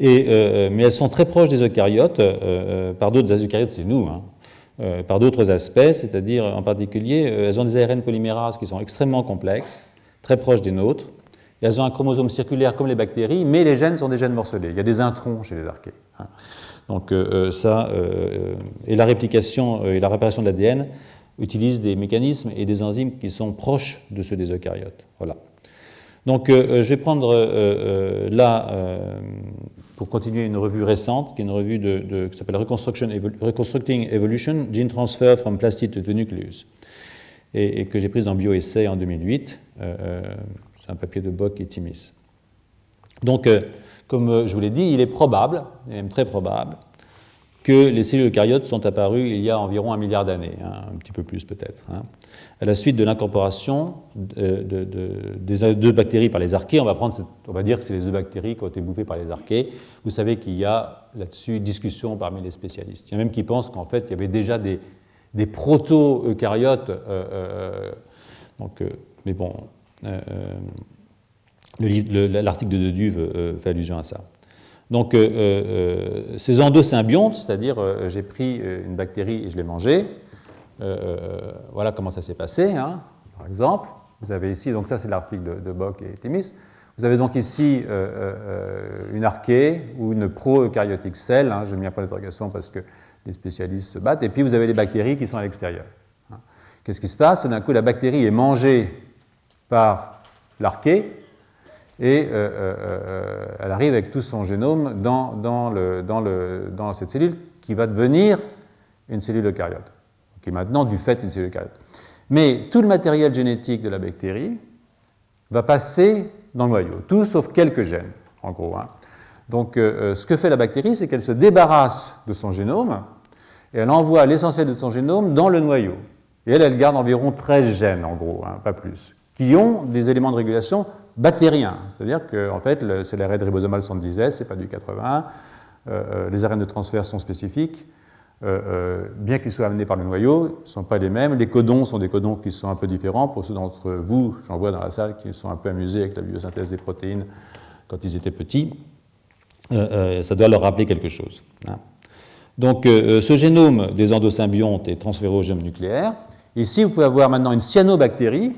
Euh, mais elles sont très proches des eucaryotes, par d'autres c'est nous, par d'autres aspects, c'est-à-dire en particulier, elles ont des ARN polymérases qui sont extrêmement complexes, très proches des nôtres. Elles ont un chromosome circulaire comme les bactéries, mais les gènes sont des gènes morcelés. Il y a des introns chez les archées. Donc euh, euh, ça, euh, et la réplication et la réparation de l'ADN utilisent des mécanismes et des enzymes qui sont proches de ceux des eucaryotes. Voilà. Donc je vais prendre là, pour continuer, une revue récente, qui est une revue de, qui s'appelle Reconstructing Evolution, Gene Transfer from Plastid to the Nucleus, et, que j'ai prise dans Bioessay en 2008. C'est un papier de Bock et Timis. Donc, comme euh, je vous l'ai dit, il est probable, et même très probable, que les cellules eucaryotes sont apparues il y a environ un milliard d'années, hein, un petit peu plus peut-être, hein, à la suite de l'incorporation de, des œufs bactéries par les archées. On va, dire que c'est les œufs bactéries qui ont été bouffées par les archées. Vous savez qu'il y a là-dessus discussion parmi les spécialistes. Il y a même qui pensent qu'en fait, il y avait déjà des, proto-eucaryotes. Euh, euh, mais bon, L'article de Duve euh, fait allusion à ça. Donc, euh, euh, ces endosymbiontes, c'est-à-dire j'ai pris une bactérie et je l'ai mangée, voilà comment ça s'est passé, hein, par exemple. Vous avez ici, donc ça c'est l'article de, Bock et Timis. Vous avez donc ici une archée ou une pro-eucaryotique cell, hein, je mets un point d'interrogation parce que les spécialistes se battent, et puis vous avez les bactéries qui sont à l'extérieur. Hein. Qu'est-ce qui se passe? D'un coup, la bactérie est mangée par l'archée, et euh, euh, euh, elle arrive avec tout son génome dans, dans, le, dans, le, dans, cette cellule qui va devenir une cellule eucaryote, qui est maintenant du fait une cellule eucaryote. Mais tout le matériel génétique de la bactérie va passer dans le noyau, tout sauf quelques gènes, en gros. Hein. Donc ce que fait la bactérie, c'est qu'elle se débarrasse de son génome et elle envoie l'essentiel de son génome dans le noyau. Et elle, elle garde environ 13 gènes, en gros, hein, pas plus, qui ont des éléments de régulation bactérien. C'est-à-dire que en fait, c'est l'arrêt de ribosomale 110S, ce n'est pas du 80. Euh, euh, les arènes de transfert sont spécifiques. Euh, bien qu'ils soient amenés par le noyau, ne sont pas les mêmes. Les codons sont des codons qui sont un peu différents. Pour ceux d'entre vous, j'en vois dans la salle, qui sont un peu amusés avec la biosynthèse des protéines quand ils étaient petits, ça doit leur rappeler quelque chose. Hein. Donc ce génome des endosymbiontes est transféré au génome nucléaire. Ici, vous pouvez avoir maintenant une cyanobactérie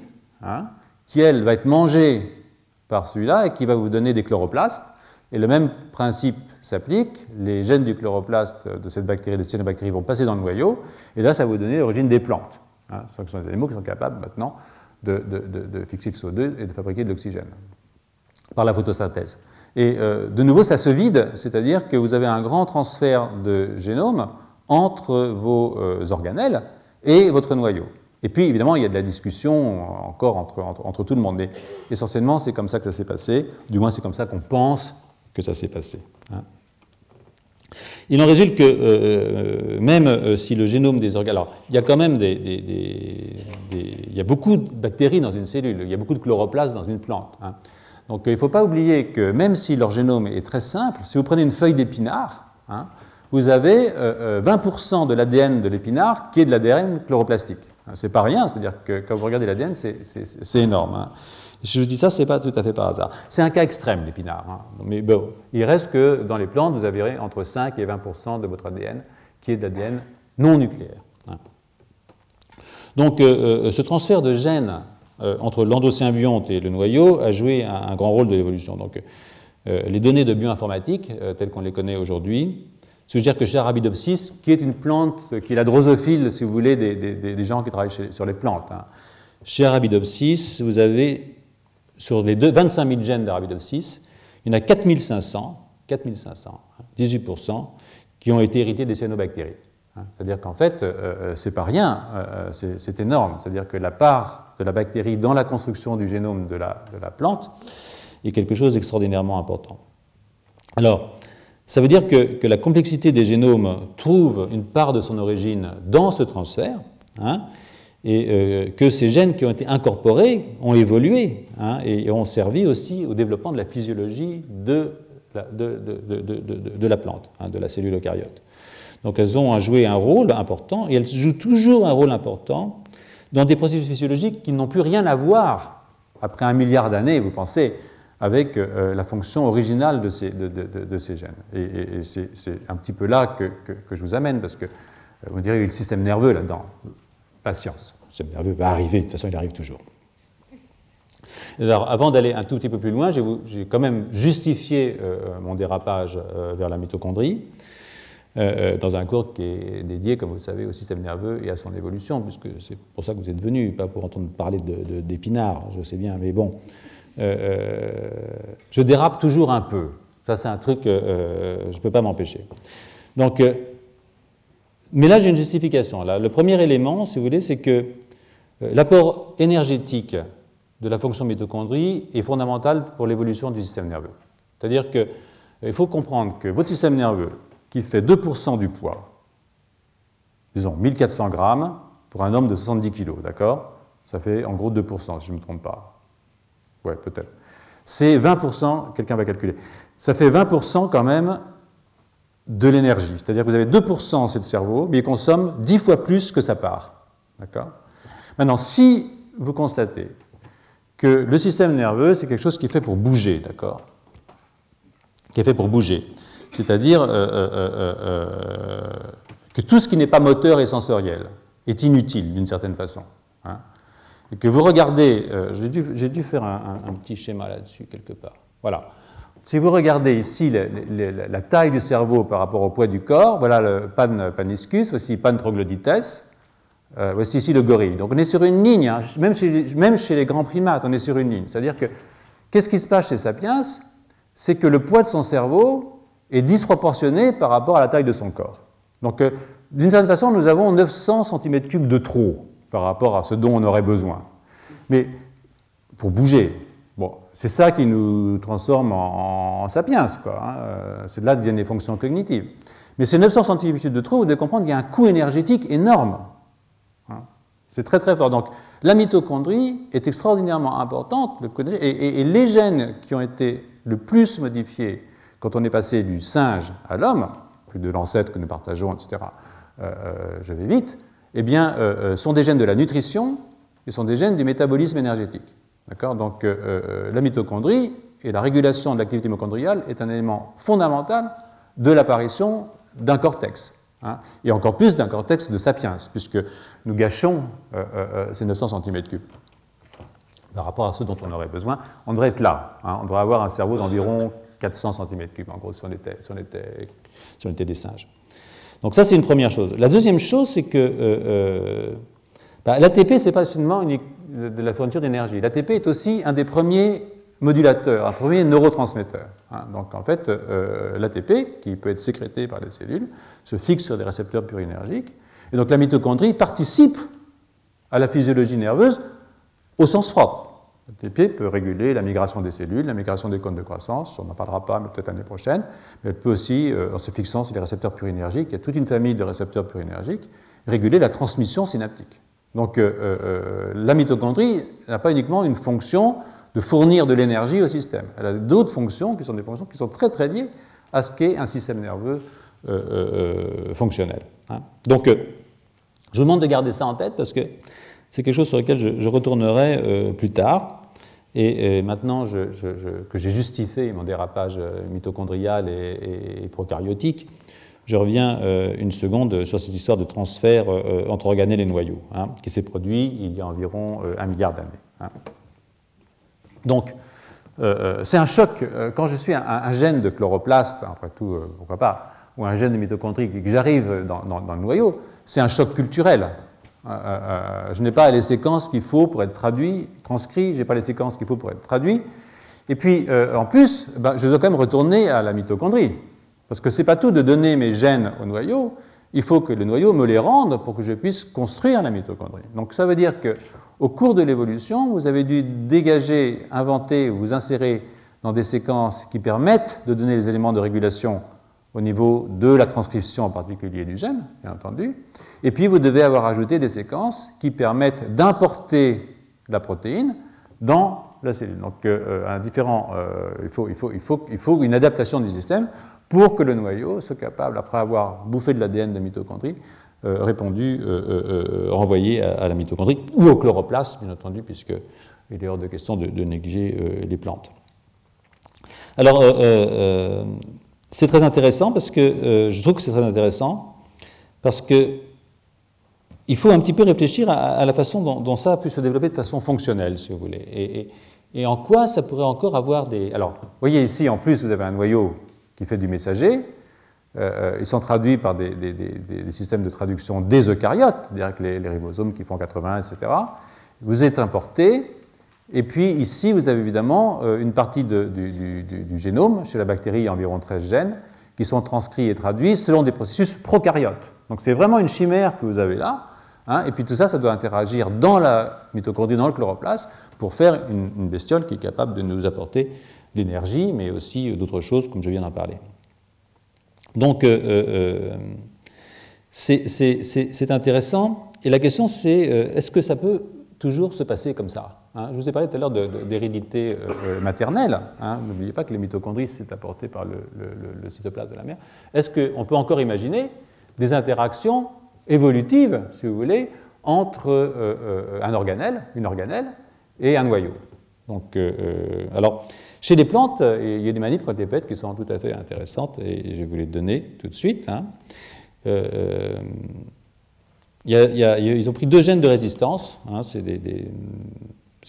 hein, qui, elle, va être mangée par celui-là et qui va vous donner des chloroplastes. Et le même principe s'applique. Les gènes du chloroplaste de cette bactérie, des cyanobactéries, vont passer dans le noyau. Et là, ça va vous donner l'origine des plantes. Hein. Ce sont des animaux qui sont capables maintenant de, fixer le CO2 et de fabriquer de l'oxygène par la photosynthèse. Et euh, de nouveau, ça se vide, c'est-à-dire que vous avez un grand transfert de génome entre vos euh, organelles et votre noyau. Et puis, évidemment, il y a de la discussion encore entre, entre, tout le monde. Mais essentiellement, c'est comme ça que ça s'est passé. Du moins, c'est comme ça qu'on pense que ça s'est passé. Hein. Il en résulte que euh, euh, même euh, si le génome des organes... Alors, il y a quand même des, Il y a beaucoup de bactéries dans une cellule, il y a beaucoup de chloroplastes dans une plante. Hein. Donc, il ne faut pas oublier que même si leur génome est très simple, si vous prenez une feuille d'épinard, hein, vous avez 20% de l'ADN de l'épinard qui est de l'ADN chloroplastique. C'est pas rien, c'est-à-dire que quand vous regardez l'ADN, c'est énorme. Je dis ça, ce n'est pas tout à fait par hasard. C'est un cas extrême, l'épinard. Hein. Mais bon, il reste que dans les plantes, vous avez entre 5 et 20% de votre ADN qui est de l'ADN non nucléaire. Hein. Donc, euh, euh, ce transfert de gènes euh, entre l'endosymbionte et le noyau a joué un, grand rôle de l'évolution. Donc, les données de bioinformatique, telles qu'on les connaît aujourd'hui, suggèrent que chez Arabidopsis, qui est une plante, qui est la drosophile, si vous voulez, des, gens qui travaillent sur les plantes, hein. chez Arabidopsis, vous avez sur les 25 000 gènes d'Arabidopsis, il y en a 4500, 4500, 18%, qui ont été hérités des cyanobactéries. Hein. C'est-à-dire qu'en fait, euh, euh, c'est pas rien, euh, c'est énorme. C'est-à-dire que la part de la bactérie dans la construction du génome de la, de la plante est quelque chose d'extraordinairement important. Alors, ça veut dire que, la complexité des génomes trouve une part de son origine dans ce transfert, hein, et euh, que ces gènes qui ont été incorporés ont évolué hein, et ont servi aussi au développement de la physiologie de, la plante, hein, de la cellule eucaryote. Donc elles ont joué un rôle important et elles jouent toujours un rôle important dans des processus physiologiques qui n'ont plus rien à voir, après un milliard d'années, vous pensez, avec euh, la fonction originale de ces, de, ces gènes. Et, c'est un petit peu là que, que, je vous amène, parce que euh, vous direz, il y a le système nerveux là-dedans. Patience. Le système nerveux va arriver, de toute façon, il arrive toujours. Alors, avant d'aller un tout petit peu plus loin, j'ai quand même justifié euh, mon dérapage vers la mitochondrie dans un cours qui est dédié, comme vous le savez, au système nerveux et à son évolution, puisque c'est pour ça que vous êtes venu, pas pour entendre parler d'épinards, je sais bien, mais bon, je dérape toujours un peu. Ça, c'est un truc, je ne peux pas m'empêcher. Donc, mais là, j'ai une justification. le premier élément, si vous voulez, c'est que euh, l'apport énergétique de la fonction mitochondrie est fondamental pour l'évolution du système nerveux. C'est-à-dire qu'il euh, faut comprendre que votre système nerveux, qui fait 2% du poids, disons 1400 grammes, pour un homme de 70 kg, d'accord? Ça fait en gros 2%, si je ne me trompe pas. Ouais, peut-être. C'est 20%, quelqu'un va calculer. Ça fait 20% quand même de l'énergie. C'est-à-dire que vous avez 2% c'est le cerveau, mais il consomme 10 fois plus que sa part. D'accord? Maintenant, si vous constatez que le système nerveux, c'est quelque chose qui est fait pour bouger, d'accord? Qui est fait pour bouger. C'est-à-dire euh, euh, euh, que tout ce qui n'est pas moteur et sensoriel est inutile d'une certaine façon. Hein que vous regardez, j'ai dû, faire un, petit schéma là-dessus quelque part. Voilà. Si vous regardez ici la, taille du cerveau par rapport au poids du corps, voilà le pan paniscus, voici pan troglodytes, euh, voici ici le gorille. Donc on est sur une ligne, hein. même, chez, même, chez, les grands primates, on est sur une ligne. C'est-à-dire que qu'est-ce qui se passe chez Sapiens? C'est que le poids de son cerveau est disproportionné par rapport à la taille de son corps. Donc euh, d'une certaine façon, nous avons 900 cm3 de trop par rapport à ce dont on aurait besoin. Mais pour bouger, Bon, c'est ça qui nous transforme en, sapiens, quoi. Hein. Euh, c'est de là que viennent les fonctions cognitives. Mais ces 900 cm de trop, vous devez comprendre qu'il y a un coût énergétique énorme. Hein. C'est très très fort. Donc la mitochondrie est extraordinairement importante, et, les gènes qui ont été le plus modifiés quand on est passé du singe à l'homme, plus de l'ancêtre que nous partageons, etc., euh, euh, je vais vite, eh bien, sont des gènes de la nutrition et sont des gènes du métabolisme énergétique. Donc euh, euh, la mitochondrie et la régulation de l'activité mitochondriale est un élément fondamental de l'apparition d'un cortex. Hein, et encore plus d'un cortex de sapiens, puisque nous gâchons ces 900 cm3 par rapport à ceux dont on aurait besoin. On devrait être là. Hein, on devrait avoir un cerveau d'environ 400 cm3, en gros, était, était, si on était des singes. Donc ça, c'est une première chose. La deuxième chose, c'est que euh, euh, bah, l'ATP, ce n'est pas seulement une, de la fourniture d'énergie. L'ATP est aussi un des premiers modulateurs, un premier neurotransmetteur. Hein. Donc en fait, euh, l'ATP, qui peut être sécrété par les cellules, se fixe sur des récepteurs purinergiques. Et donc la mitochondrie participe à la physiologie nerveuse au sens propre. L'ATP peut réguler la migration des cellules, la migration des cônes de croissance, on n'en parlera pas, mais peut-être l'année prochaine, mais elle peut aussi, euh, en se fixant sur les récepteurs purinergiques, il y a toute une famille de récepteurs purinergiques, réguler la transmission synaptique. Donc euh, euh, la mitochondrie n'a pas uniquement une fonction de fournir de l'énergie au système, elle a d'autres fonctions qui sont des fonctions qui sont très très liées à ce qu'est un système nerveux fonctionnel. Hein. Donc je vous demande de garder ça en tête parce que c'est quelque chose sur lequel je, retournerai euh, plus tard. Et, maintenant que j'ai justifié mon dérapage euh, mitochondrial et, prokaryotique, je reviens euh, une seconde sur cette histoire de transfert entre organelles et noyaux, hein, qui s'est produit il y a environ un milliard d'années. Hein. Donc, c'est un choc. Quand je suis un, gène de chloroplaste, après tout, pourquoi pas, ou un gène de mitochondrie, que j'arrive dans, dans, le noyau, c'est un choc culturel. Euh, euh, je n'ai pas les séquences qu'il faut pour être traduit, transcrit, je n'ai pas les séquences qu'il faut pour être traduit. Et puis, euh, en plus, ben, je dois quand même retourner à la mitochondrie. Parce que ce n'est pas tout de donner mes gènes au noyau, il faut que le noyau me les rende pour que je puisse construire la mitochondrie. Donc ça veut dire qu'au cours de l'évolution, vous avez dû dégager, inventer ou vous insérer dans des séquences qui permettent de donner les éléments de régulation au niveau de la transcription en particulier du gène, bien entendu. Et puis vous devez avoir ajouté des séquences qui permettent d'importer la protéine dans la cellule. Donc euh, un différent, euh, il, faut, il, faut, il, faut, il, faut, une adaptation du système pour que le noyau soit capable, après avoir bouffé de l'ADN de mitochondrie, euh, répondu, renvoyé à, la mitochondrie ou au chloroplaste, bien entendu, puisqu'il est hors de question de, de négliger les plantes. Alors, c'est très intéressant parce que euh, je trouve que c'est très intéressant parce que il faut un petit peu réfléchir à, la façon dont, ça a pu se développer de façon fonctionnelle, si vous voulez, et, en quoi ça pourrait encore avoir des. Alors, vous voyez ici, en plus, vous avez un noyau qui fait du messager. Euh, ils sont traduits par des, systèmes de traduction des eucaryotes, c'est-à-dire que les, les, ribosomes qui font 80, etc. Vous êtes importé, et puis ici, vous avez évidemment euh, une partie du, génome. Chez la bactérie, il y a environ 13 gènes qui sont transcrits et traduits selon des processus prokaryotes. Donc c'est vraiment une chimère que vous avez là. Hein. et puis tout ça, ça doit interagir dans la mitochondrie, dans le chloroplaste, pour faire une, bestiole qui est capable de nous apporter l'énergie, mais aussi euh, d'autres choses, comme je viens d'en parler. Donc euh, c'est intéressant. Et la question, c'est est-ce que ça peut toujours se passer comme ça. Hein. Je vous ai parlé tout à l'heure d'hérédité euh, euh, maternelle. Hein. N'oubliez pas que les mitochondries, c'est apporté par le, cytoplasme de la mère. Est-ce qu'on peut encore imaginer des interactions évolutives, si vous voulez, entre euh, un organelle, une organelle, et un noyau? Donc, alors, chez les plantes, il y a des manips quand faites qui sont tout à fait intéressantes, et je vais vous les donner tout de suite. Hein ils ont pris deux gènes de résistance. Hein, c'est,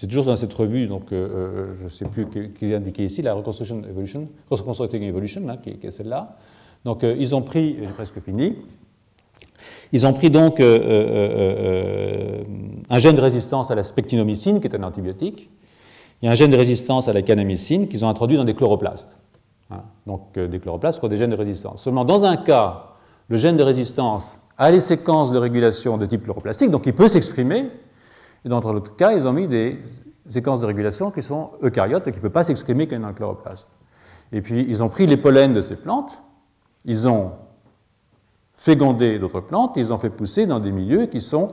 toujours dans cette revue, donc euh, euh, je ne sais plus qui est indiqué ici, la Reconstruction Evolution, Reconstructing Evolution, hein, qui, est celle-là. Donc euh, ils ont pris, j'ai presque fini, ils ont pris donc un gène de résistance à la spectinomycine, qui est un antibiotique, et un gène de résistance à la canamycine qu'ils ont introduit dans des chloroplastes. Hein. donc des chloroplastes qui ont des gènes de résistance. Seulement dans un cas, le gène de résistance a les séquences de régulation de type chloroplastique, donc il peut s'exprimer. Et dans l'autre cas, ils ont mis des séquences de régulation qui sont eucaryotes et qui ne peuvent pas s'exprimer qu'un dans chloroplaste. Et puis, ils ont pris les pollens de ces plantes, ils ont fécondé d'autres plantes, ils ont fait pousser dans des milieux qui sont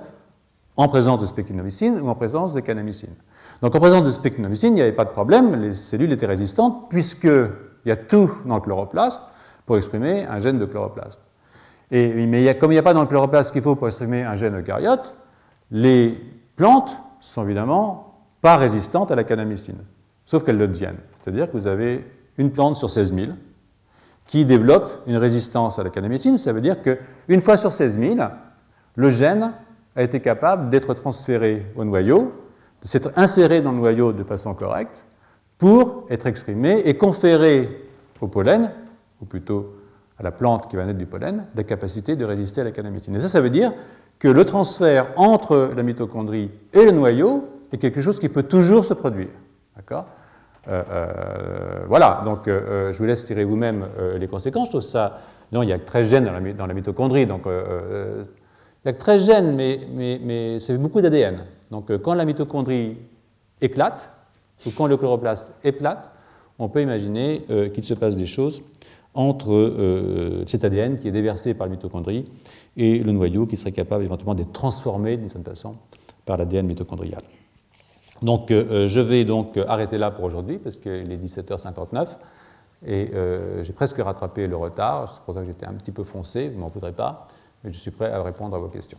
en présence de spectinomycine ou en présence de canamycine. Donc en présence de spectinomycine, il n'y avait pas de problème, les cellules étaient résistantes, puisqu'il y a tout dans le chloroplaste pour exprimer un gène de chloroplaste mais comme il n'y a pas dans le chloroplaste qu'il faut pour exprimer un gène eucaryote, les plantes sont évidemment pas résistantes à la canamycine, sauf qu'elles le deviennent. C'est-à-dire que vous avez une plante sur 16 000 qui développe une résistance à la canamécine. Ça veut dire qu'une fois sur 16 000, le gène a été capable d'être transféré au noyau, de s'être inséré dans le noyau de façon correcte, pour être exprimé et conférer au pollen, ou plutôt la plante qui va naître du pollen, la capacité de résister à la canamécine. Et ça, ça veut dire que le transfert entre la mitochondrie et le noyau est quelque chose qui peut toujours se produire. D'accord? Euh, euh, voilà, donc euh, je vous laisse tirer vous-même les conséquences. Je ça. Non, il y a que 13 gènes dans la, dans la mitochondrie, donc il y a que 13 gènes, mais, mais, mais c'est beaucoup d'ADN. Donc quand la mitochondrie éclate, ou quand le chloroplaste éclate, on peut imaginer qu'il se passe des choses entre cet ADN qui est déversé par la mitochondrie et le noyau qui serait capable éventuellement d'être transformé d'une certaine façon par l'ADN mitochondrial. Donc euh, euh, je vais donc arrêter là pour aujourd'hui parce qu'il est 17h59 et euh, j'ai presque rattrapé le retard. C'est pour ça que j'étais un petit peu foncé, vous ne m'en voudrez pas, mais je suis prêt à répondre à vos questions.